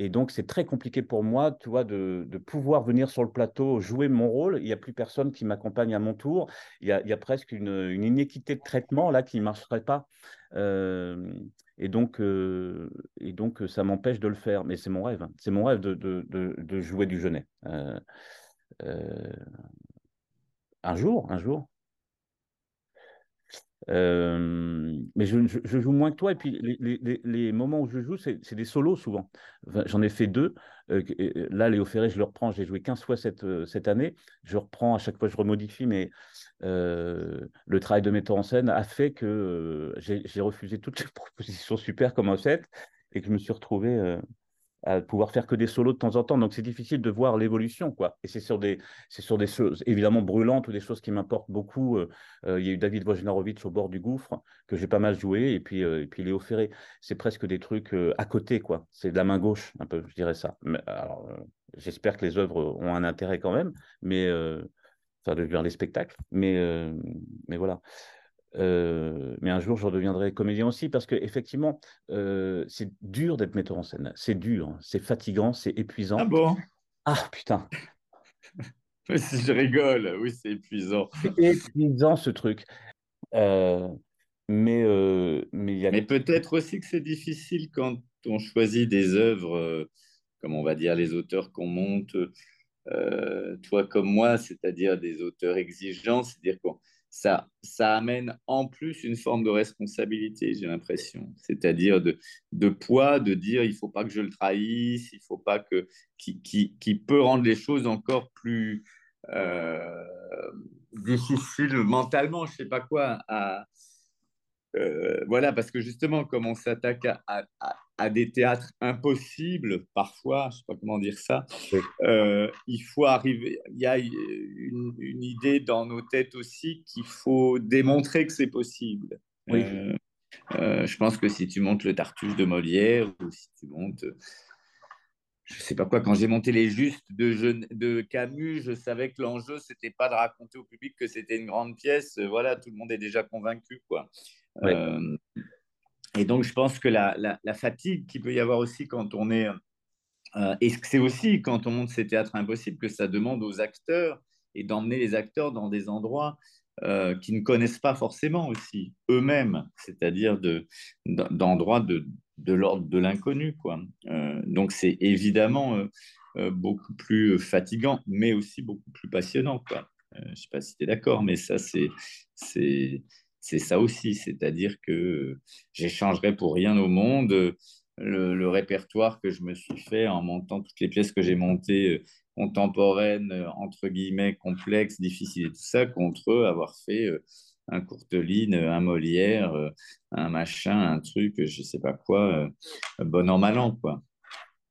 [SPEAKER 2] Et donc, c'est très compliqué pour moi, tu vois, de, pouvoir venir sur le plateau, jouer mon rôle. Il n'y a plus personne qui m'accompagne à mon tour. Il y a, presque une, inéquité de traitement là qui ne marcherait pas. Euh, et, donc, euh, et donc, ça m'empêche de le faire. Mais c'est mon rêve. Hein. C'est mon rêve de, jouer du Genet. Euh, un jour, un jour. Mais je, joue moins que toi. Et puis, les, moments où je joue, c'est des solos souvent. J'en ai fait deux. Là, Léo Ferré, je le reprends. J'ai joué 15 fois cette, cette année. Je reprends à chaque fois, je remodifie. Mais le travail de metteur en scène a fait que j'ai refusé toutes les propositions super comme fait et que je me suis retrouvé à pouvoir faire que des solos de temps en temps. Donc, c'est difficile de voir l'évolution, quoi. Et c'est sur des, sur des choses évidemment brûlantes ou des choses qui m'importent beaucoup. Euh, euh, il y a eu David Wojnarowicz au bord du gouffre que j'ai pas mal joué, et puis, euh, et puis Léo Ferré. C'est presque des trucs à côté, quoi. C'est de la main gauche, un peu, je dirais ça. Alors, j'espère que les œuvres ont un intérêt quand même, mais enfin, de voir les spectacles. Mais, mais voilà. Euh, mais un jour, je redeviendrai comédien aussi parce que effectivement, euh, c'est dur d'être metteur en scène. C'est dur, c'est fatigant, c'est épuisant.
[SPEAKER 3] Ah bon?
[SPEAKER 2] Ah putain.
[SPEAKER 3] je rigole, oui, c'est épuisant.
[SPEAKER 2] C'est épuisant ce truc. Euh, mais mais, y a...
[SPEAKER 3] mais peut-être aussi que c'est difficile quand on choisit des œuvres, comme on va dire les auteurs qu'on monte, toi comme moi, c'est-à-dire des auteurs exigeants, c'est-à-dire qu'on ça, ça amène en plus une forme de responsabilité, j'ai l'impression. C'est-à-dire de, de, poids, de dire il faut pas que je le trahisse, il faut pas que. qui, qui, qui peut rendre les choses encore plus euh, difficiles mentalement, je sais pas quoi, euh, voilà, parce que justement, comme on s'attaque à, à, des théâtres impossibles, parfois, je ne sais pas comment dire ça, euh, il faut arriver. Il y a une, idée dans nos têtes aussi qu'il faut démontrer que c'est possible. Euh, je pense que si tu montes le Tartuffe de Molière ou si tu montes je sais pas quoi, quand j'ai monté les justes de, de Camus, je savais que l'enjeu, c'était pas de raconter au public que c'était une grande pièce. Voilà, tout le monde est déjà convaincu, quoi. Euh, et donc, je pense que la, la, fatigue qu'il peut y avoir aussi quand on est. Euh, et c'est aussi quand on monte ces théâtres impossibles que ça demande aux acteurs et d'emmener les acteurs dans des endroits euh, qui ne connaissent pas forcément aussi eux-mêmes, c'est-à-dire d'endroits de, de, l'ordre de l'inconnu. quoi. donc, c'est évidemment beaucoup plus fatigant, mais aussi beaucoup plus passionnant. Je ne sais pas si tu es d'accord, mais ça, c'est c'est ça aussi, c'est-à-dire que j'échangerai pour rien au monde le, répertoire que je me suis fait en montant toutes les pièces que j'ai montées euh, contemporaines, euh, entre guillemets, complexes, difficiles et tout ça, contre avoir fait euh, un Courteline, un Molière, un machin, un truc, je sais pas quoi, bon an, mal an, quoi.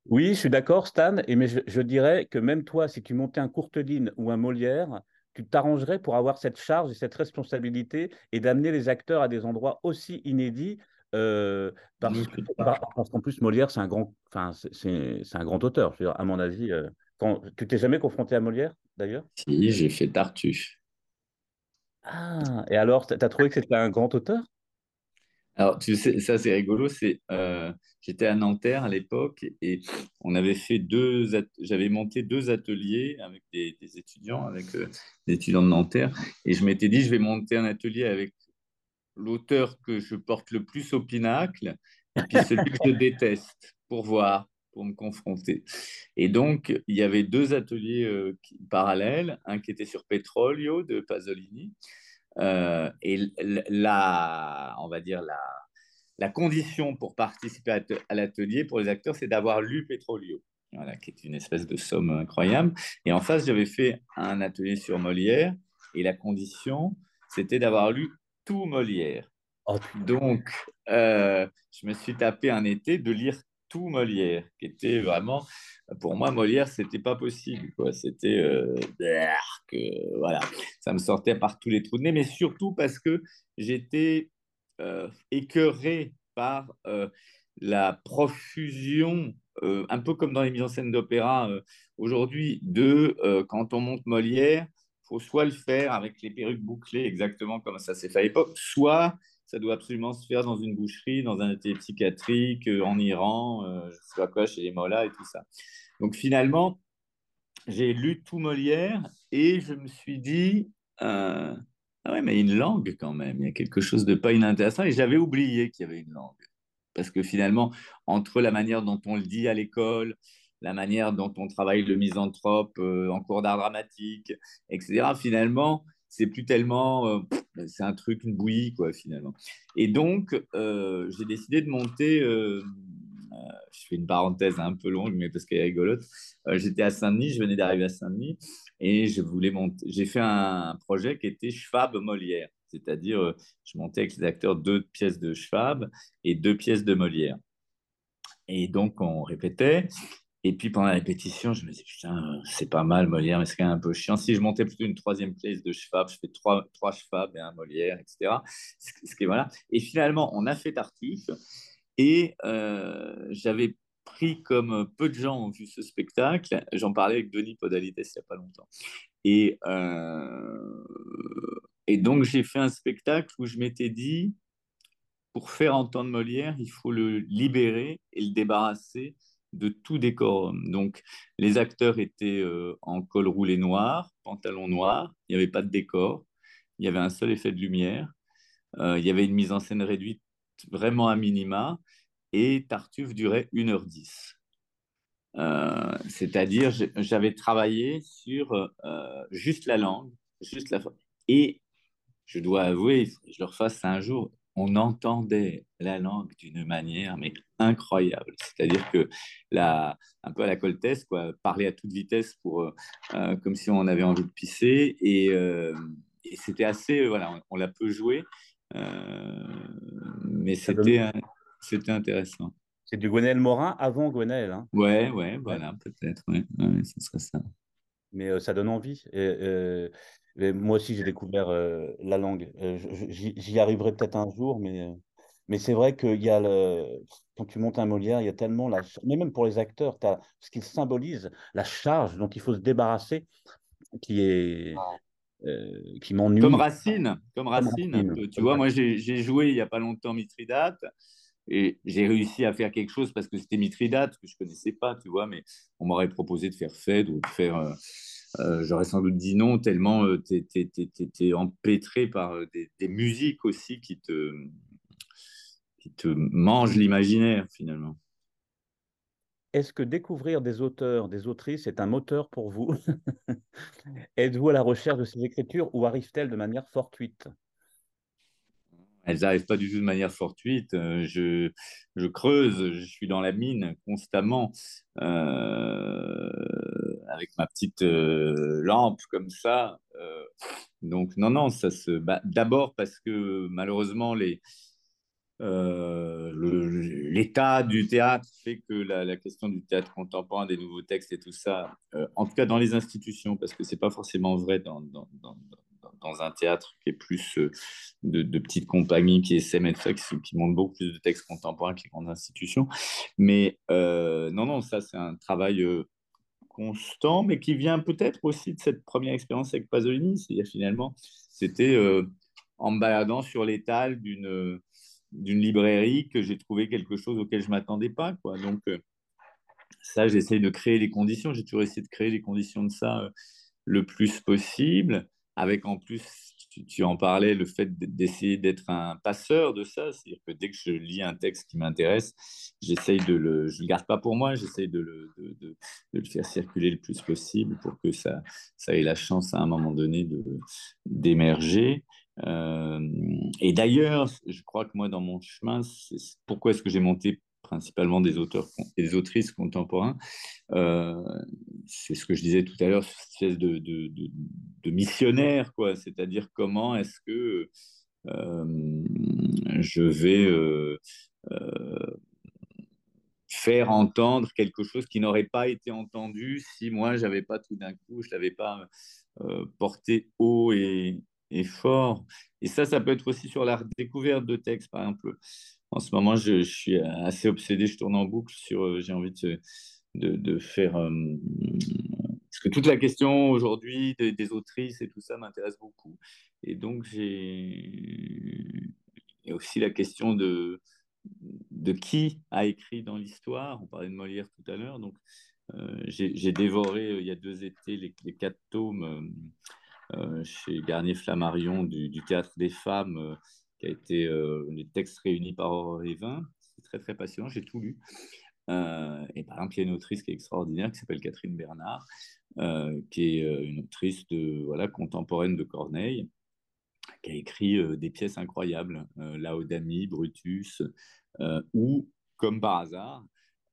[SPEAKER 2] Oui, je suis d'accord, Stan, et mais je, je, dirais que même toi, si tu montais un Courteline ou un Molière, tu t'arrangerais pour avoir cette charge et cette responsabilité et d'amener les acteurs à des endroits aussi inédits euh, parce, qu'en plus Molière c'est un grand, enfin c'est un grand auteur. à mon avis, euh, quand, tu t'es jamais confronté à Molière d'ailleurs?
[SPEAKER 3] Si, j'ai fait Tartuffe.
[SPEAKER 2] Ah, et alors, tu as trouvé que c'était un grand auteur?
[SPEAKER 3] Alors, tu sais, ça c'est rigolo, c'est euh, j'étais à Nanterre à l'époque et on avait fait deux, j'avais monté deux ateliers avec des, étudiants, avec euh, des étudiants de Nanterre, et je m'étais dit je vais monter un atelier avec l'auteur que je porte le plus au pinacle et puis celui que je déteste pour voir, pour me confronter. Et donc il y avait deux ateliers euh, parallèles, un qui était sur Petrolio de Pasolini euh, et la, on va dire la, la condition pour participer à l'atelier pour les acteurs, c'est d'avoir lu Petrolio, voilà, qui est une espèce de somme incroyable. Et en face, j'avais fait un atelier sur Molière, et la condition, c'était d'avoir lu tout Molière. Oh, Donc, euh, je me suis tapé un été de lire tout Molière, qui était vraiment, pour moi, Molière, c'était pas possible. Quoi. C'était, euh, que, voilà, ça me sortait par tous les trous de nez, mais surtout parce que j'étais euh, écœuré par euh, la profusion, euh, un peu comme dans les mises en scène d'opéra aujourd'hui, de quand on monte Molière, faut soit le faire avec les perruques bouclées, exactement comme ça s'est fait à l'époque, soit ça doit absolument se faire dans une boucherie, dans un atelier psychiatrique, euh, en Iran, euh, je sais pas quoi, chez les Mollahs et tout ça. Donc finalement, j'ai lu tout Molière et je me suis dit, euh, ah ouais, mais une langue quand même, il y a quelque chose de pas inintéressant et j'avais oublié qu'il y avait une langue. Parce que finalement, entre la manière dont on le dit à l'école, la manière dont on travaille le misanthrope en cours d'art dramatique, etc., finalement, c'est plus tellement, euh, c'est un truc, une bouillie, quoi, finalement. Et donc, euh, j'ai décidé de monter, euh, je fais une parenthèse un peu longue, mais parce qu'elle est rigolote. J'étais à Saint-Denis, je venais d'arriver à Saint-Denis, et je voulais monter. J'ai fait un projet qui était Schwab Molière, c'est-à-dire, je montais avec les acteurs deux pièces de Schwab et deux pièces de Molière. Et donc, on répétait. Et puis pendant la répétition, je me dis, putain, c'est pas mal Molière, mais c'est quand même un peu chiant. Si je montais plutôt une troisième pièce de Schwab, je fais trois, trois Schwab et un Molière, etc. Ce qui, voilà. Et finalement, on a fait Tartuffe et euh, j'avais pris comme peu de gens ont vu ce spectacle. J'en parlais avec Denis Podalides il n'y a pas longtemps. Et, euh, et donc, j'ai fait un spectacle où je m'étais dit, pour faire entendre Molière, il faut le libérer et le débarrasser de tout décor. Donc, les acteurs étaient euh, en col roulé noir, pantalon noir, il n'y avait pas de décor, il y avait un seul effet de lumière, euh, il y avait une mise en scène réduite vraiment à minima, et Tartuffe durait 1h10. Euh, c'est-à-dire, j'avais travaillé sur juste la langue, juste la et je dois avouer, je le refasse un jour, on entendait la langue d'une manière mais incroyable. C'est-à-dire que là, un peu à la coltesse, quoi, parler à toute vitesse pour, euh, euh, comme si on avait envie de pisser. Et, euh, c'était assez, voilà, on, l'a peu joué, mais c'était, c'était intéressant.
[SPEAKER 2] C'est du Gwenaël Morin avant Gwenaël. Hein?
[SPEAKER 3] Ouais, ouais, voilà, peut-être, ouais, ce serait ça.
[SPEAKER 2] Mais ça donne envie. Et, moi aussi, j'ai découvert la langue. J'y arriverai peut-être un jour, mais, mais c'est vrai qu'il y a le, quand tu montes un Molière, il y a tellement la, mais même pour les acteurs, as ce qui symbolise la charge dont il faut se débarrasser, qui est qui m'ennuie.
[SPEAKER 3] Comme Racine, comme Racine. tu vois, moi j'ai joué il y a pas longtemps Mithridate. Et j'ai réussi à faire quelque chose parce que c'était Mithridate, que je connaissais pas, tu vois, mais on m'aurait proposé de faire Phèdre ou de faire euh, j'aurais sans doute dit non, tellement euh, tu es, empêtré par euh, des, musiques aussi qui te, qui te mangent l'imaginaire finalement.
[SPEAKER 2] Est-ce que découvrir des auteurs, des autrices est un moteur pour vous? Êtes-vous à la recherche de ces écritures ou arrivent-elles de manière fortuite?
[SPEAKER 3] Elles n'arrivent pas du tout de manière fortuite. Euh, je, creuse, je suis dans la mine constamment euh, avec ma petite euh, lampe comme ça. donc non, non, ça se. Bah, D'abord parce que malheureusement l'état du théâtre fait que la, question du théâtre contemporain, des nouveaux textes et tout ça, en tout cas dans les institutions, parce que c'est pas forcément vrai dans, dans un théâtre qui est plus euh, de, petites compagnies qui essaient de ça, qui, qui montrent beaucoup plus de textes contemporains que les grandes institutions. Mais euh, non, non, ça c'est un travail euh, constant, mais qui vient peut-être aussi de cette première expérience avec Pasolini. C'est-à-dire finalement, c'était en me baladant sur l'étal d'une d'une librairie que j'ai trouvé quelque chose auquel je m'attendais pas. Quoi. Donc ça, j'essaye de créer les conditions. J'ai toujours essayé de créer les conditions de ça le plus possible avec en plus, tu, en parlais, le fait d'essayer d'être un passeur de ça, c'est-à-dire que dès que je lis un texte qui m'intéresse, j'essaye de le, je le garde pas pour moi, j'essaye de le, de, de, le faire circuler le plus possible pour que ça, ça ait la chance à un moment donné d'émerger. Euh, et d'ailleurs, je crois que moi, dans mon chemin, pourquoi est-ce que j'ai monté principalement des auteurs et des autrices contemporains. Euh, c'est ce que je disais tout à l'heure, cette espèce de, missionnaire, quoi. C'est-à-dire comment est-ce que euh, je vais euh, faire entendre quelque chose qui n'aurait pas été entendu si moi j'avais pas tout d'un coup, je l'avais pas porté haut et, et fort. Et ça, ça peut être aussi sur la découverte de textes, par exemple en ce moment, je, suis assez obsédé, je tourne en boucle sur, euh, j'ai envie de, de, faire... Euh, parce que toute la question aujourd'hui des, autrices et tout ça m'intéresse beaucoup. Et donc, j'ai et aussi la question de, de qui a écrit dans l'histoire. On parlait de Molière tout à l'heure. Donc, euh, j'ai dévoré il y a deux étés les, quatre tomes chez Garnier Flammarion du, du, Théâtre des femmes qui a été euh, les textes réunis par Evin. C'est très, très passionnant, j'ai tout lu. Euh, et par exemple, il y a une autrice qui est extraordinaire qui s'appelle Catherine Bernard, euh, qui est une autrice de, voilà, contemporaine de Corneille, qui a écrit des pièces incroyables, Laodamie, Brutus, ou, comme par hasard,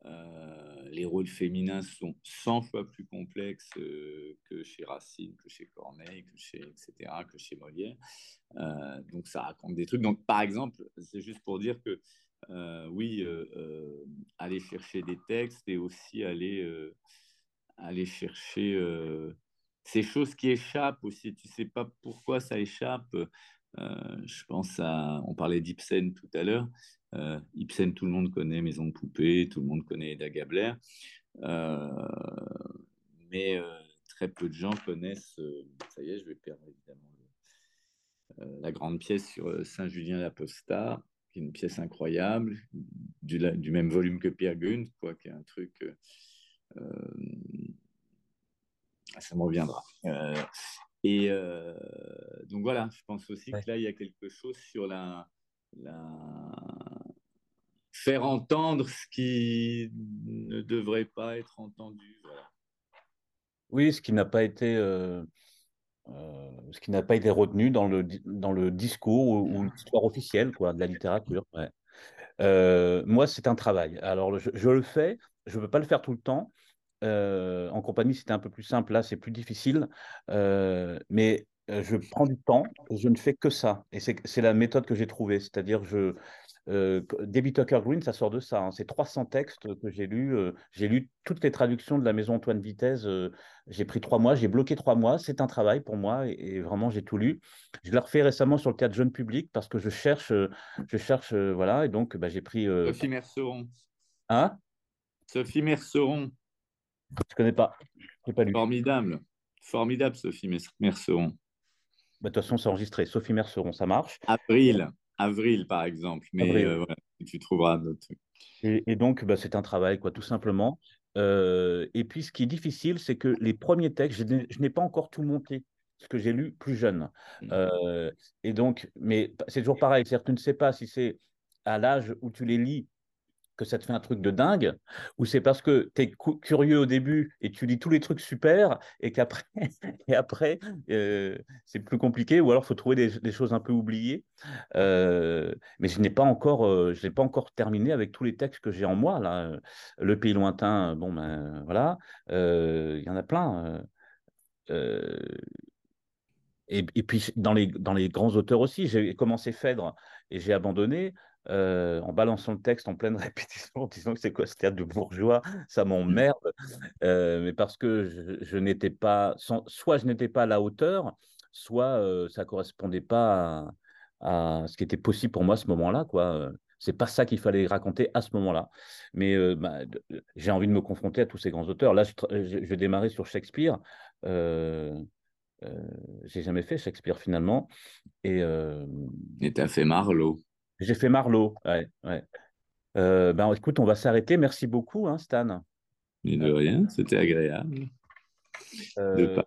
[SPEAKER 3] euh, les rôles féminins sont 100 fois plus complexes euh, que chez Racine, que chez Corneille, que chez etc., que chez Molière. Euh, donc ça raconte des trucs. Donc par exemple, c'est juste pour dire que oui, aller chercher des textes et aussi aller aller chercher ces choses qui échappent aussi. Tu sais pas pourquoi ça échappe. Je pense à, on parlait d'Ibsen tout à l'heure. Euh, Ibsen, tout le monde connaît Maison de poupée, tout le monde connaît Eda Gabler. Euh, mais euh, très peu de gens connaissent, ça y est, je vais perdre évidemment la grande pièce sur Saint-Julien d'Apostat, qui est une pièce incroyable, du, même volume que Pierre Gund, quoi, qui est un truc. ça me reviendra. Et donc voilà, je pense aussi que là, il y a quelque chose sur la, faire entendre ce qui ne devrait pas être entendu.
[SPEAKER 2] Oui, ce qui n'a pas été, euh, ce qui n'a pas été retenu dans le, dans le discours ou, l'histoire officielle quoi, de la littérature. moi, c'est un travail. Alors, je, je le fais, je ne veux pas le faire tout le temps. En compagnie, c'était un peu plus simple. Là, c'est plus difficile. mais je prends du temps et je ne fais que ça. Et c'est la méthode que j'ai trouvée. C'est-à-dire, je, euh, Tucker Green, ça sort de ça. Hein. C'est 300 textes que j'ai lus. Euh, j'ai lu toutes les traductions de la maison Antoine Vitesse. Euh, j'ai pris trois mois, j'ai bloqué trois mois. C'est un travail pour moi et, vraiment j'ai tout lu. Je l'ai refait récemment sur le théâtre jeune public parce que je cherche, je cherche, voilà. Et donc bah, j'ai pris.
[SPEAKER 3] Sophie Merceron.
[SPEAKER 2] Hein?
[SPEAKER 3] Sophie Merceron.
[SPEAKER 2] Je connais pas. pas lu.
[SPEAKER 3] Formidable, formidable Sophie Merceron.
[SPEAKER 2] Bah, de toute façon, c'est enregistré. Sophie Merceron, ça marche.
[SPEAKER 3] Avril avril, par exemple. Mais euh, tu trouveras d'autres trucs.
[SPEAKER 2] Et, donc, bah, c'est un travail, quoi, tout simplement. Euh, et puis, ce qui est difficile, c'est que les premiers textes, je n'ai pas encore tout monté, ce que j'ai lu plus jeune. Mmh. Euh, et donc, mais c'est toujours pareil, c'est-à-dire tu ne sais pas si c'est à l'âge où tu les lis que ça te fait un truc de dingue, ou c'est parce que tu es curieux au début et tu lis tous les trucs super et qu'après, euh, c'est plus compliqué, ou alors il faut trouver des, choses un peu oubliées. Euh, mais je n'ai pas encore, euh, pas encore terminé avec tous les textes que j'ai en moi là. Le pays lointain, bon ben voilà, il y en a plein. Et, et, puis dans les, dans les grands auteurs aussi, j'ai commencé Phèdre et j'ai abandonné. Euh, en balançant le texte en pleine répétition, en disant que c'est quoi ce théâtre de bourgeois, ça m'emmerde, euh, mais parce que je, n'étais pas, soit je n'étais pas à la hauteur, soit euh, ça correspondait pas à, ce qui était possible pour moi à ce moment-là, quoi. C'est pas ça qu'il fallait raconter à ce moment-là. Mais bah, j'ai envie de me confronter à tous ces grands auteurs. Là, je, vais démarrer sur Shakespeare. Euh, j'ai jamais fait Shakespeare finalement. Et
[SPEAKER 3] tu as fait Marlowe.
[SPEAKER 2] J'ai fait Marlowe, ouais. Euh, ben, écoute, on va s'arrêter. Merci beaucoup, hein, Stan.
[SPEAKER 3] Mais de rien, c'était agréable. Euh... De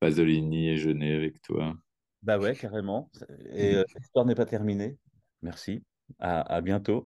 [SPEAKER 3] Pasolini et Jeunet avec toi.
[SPEAKER 2] Bah ouais, carrément. Et euh, l'histoire n'est pas terminée. Merci. à bientôt.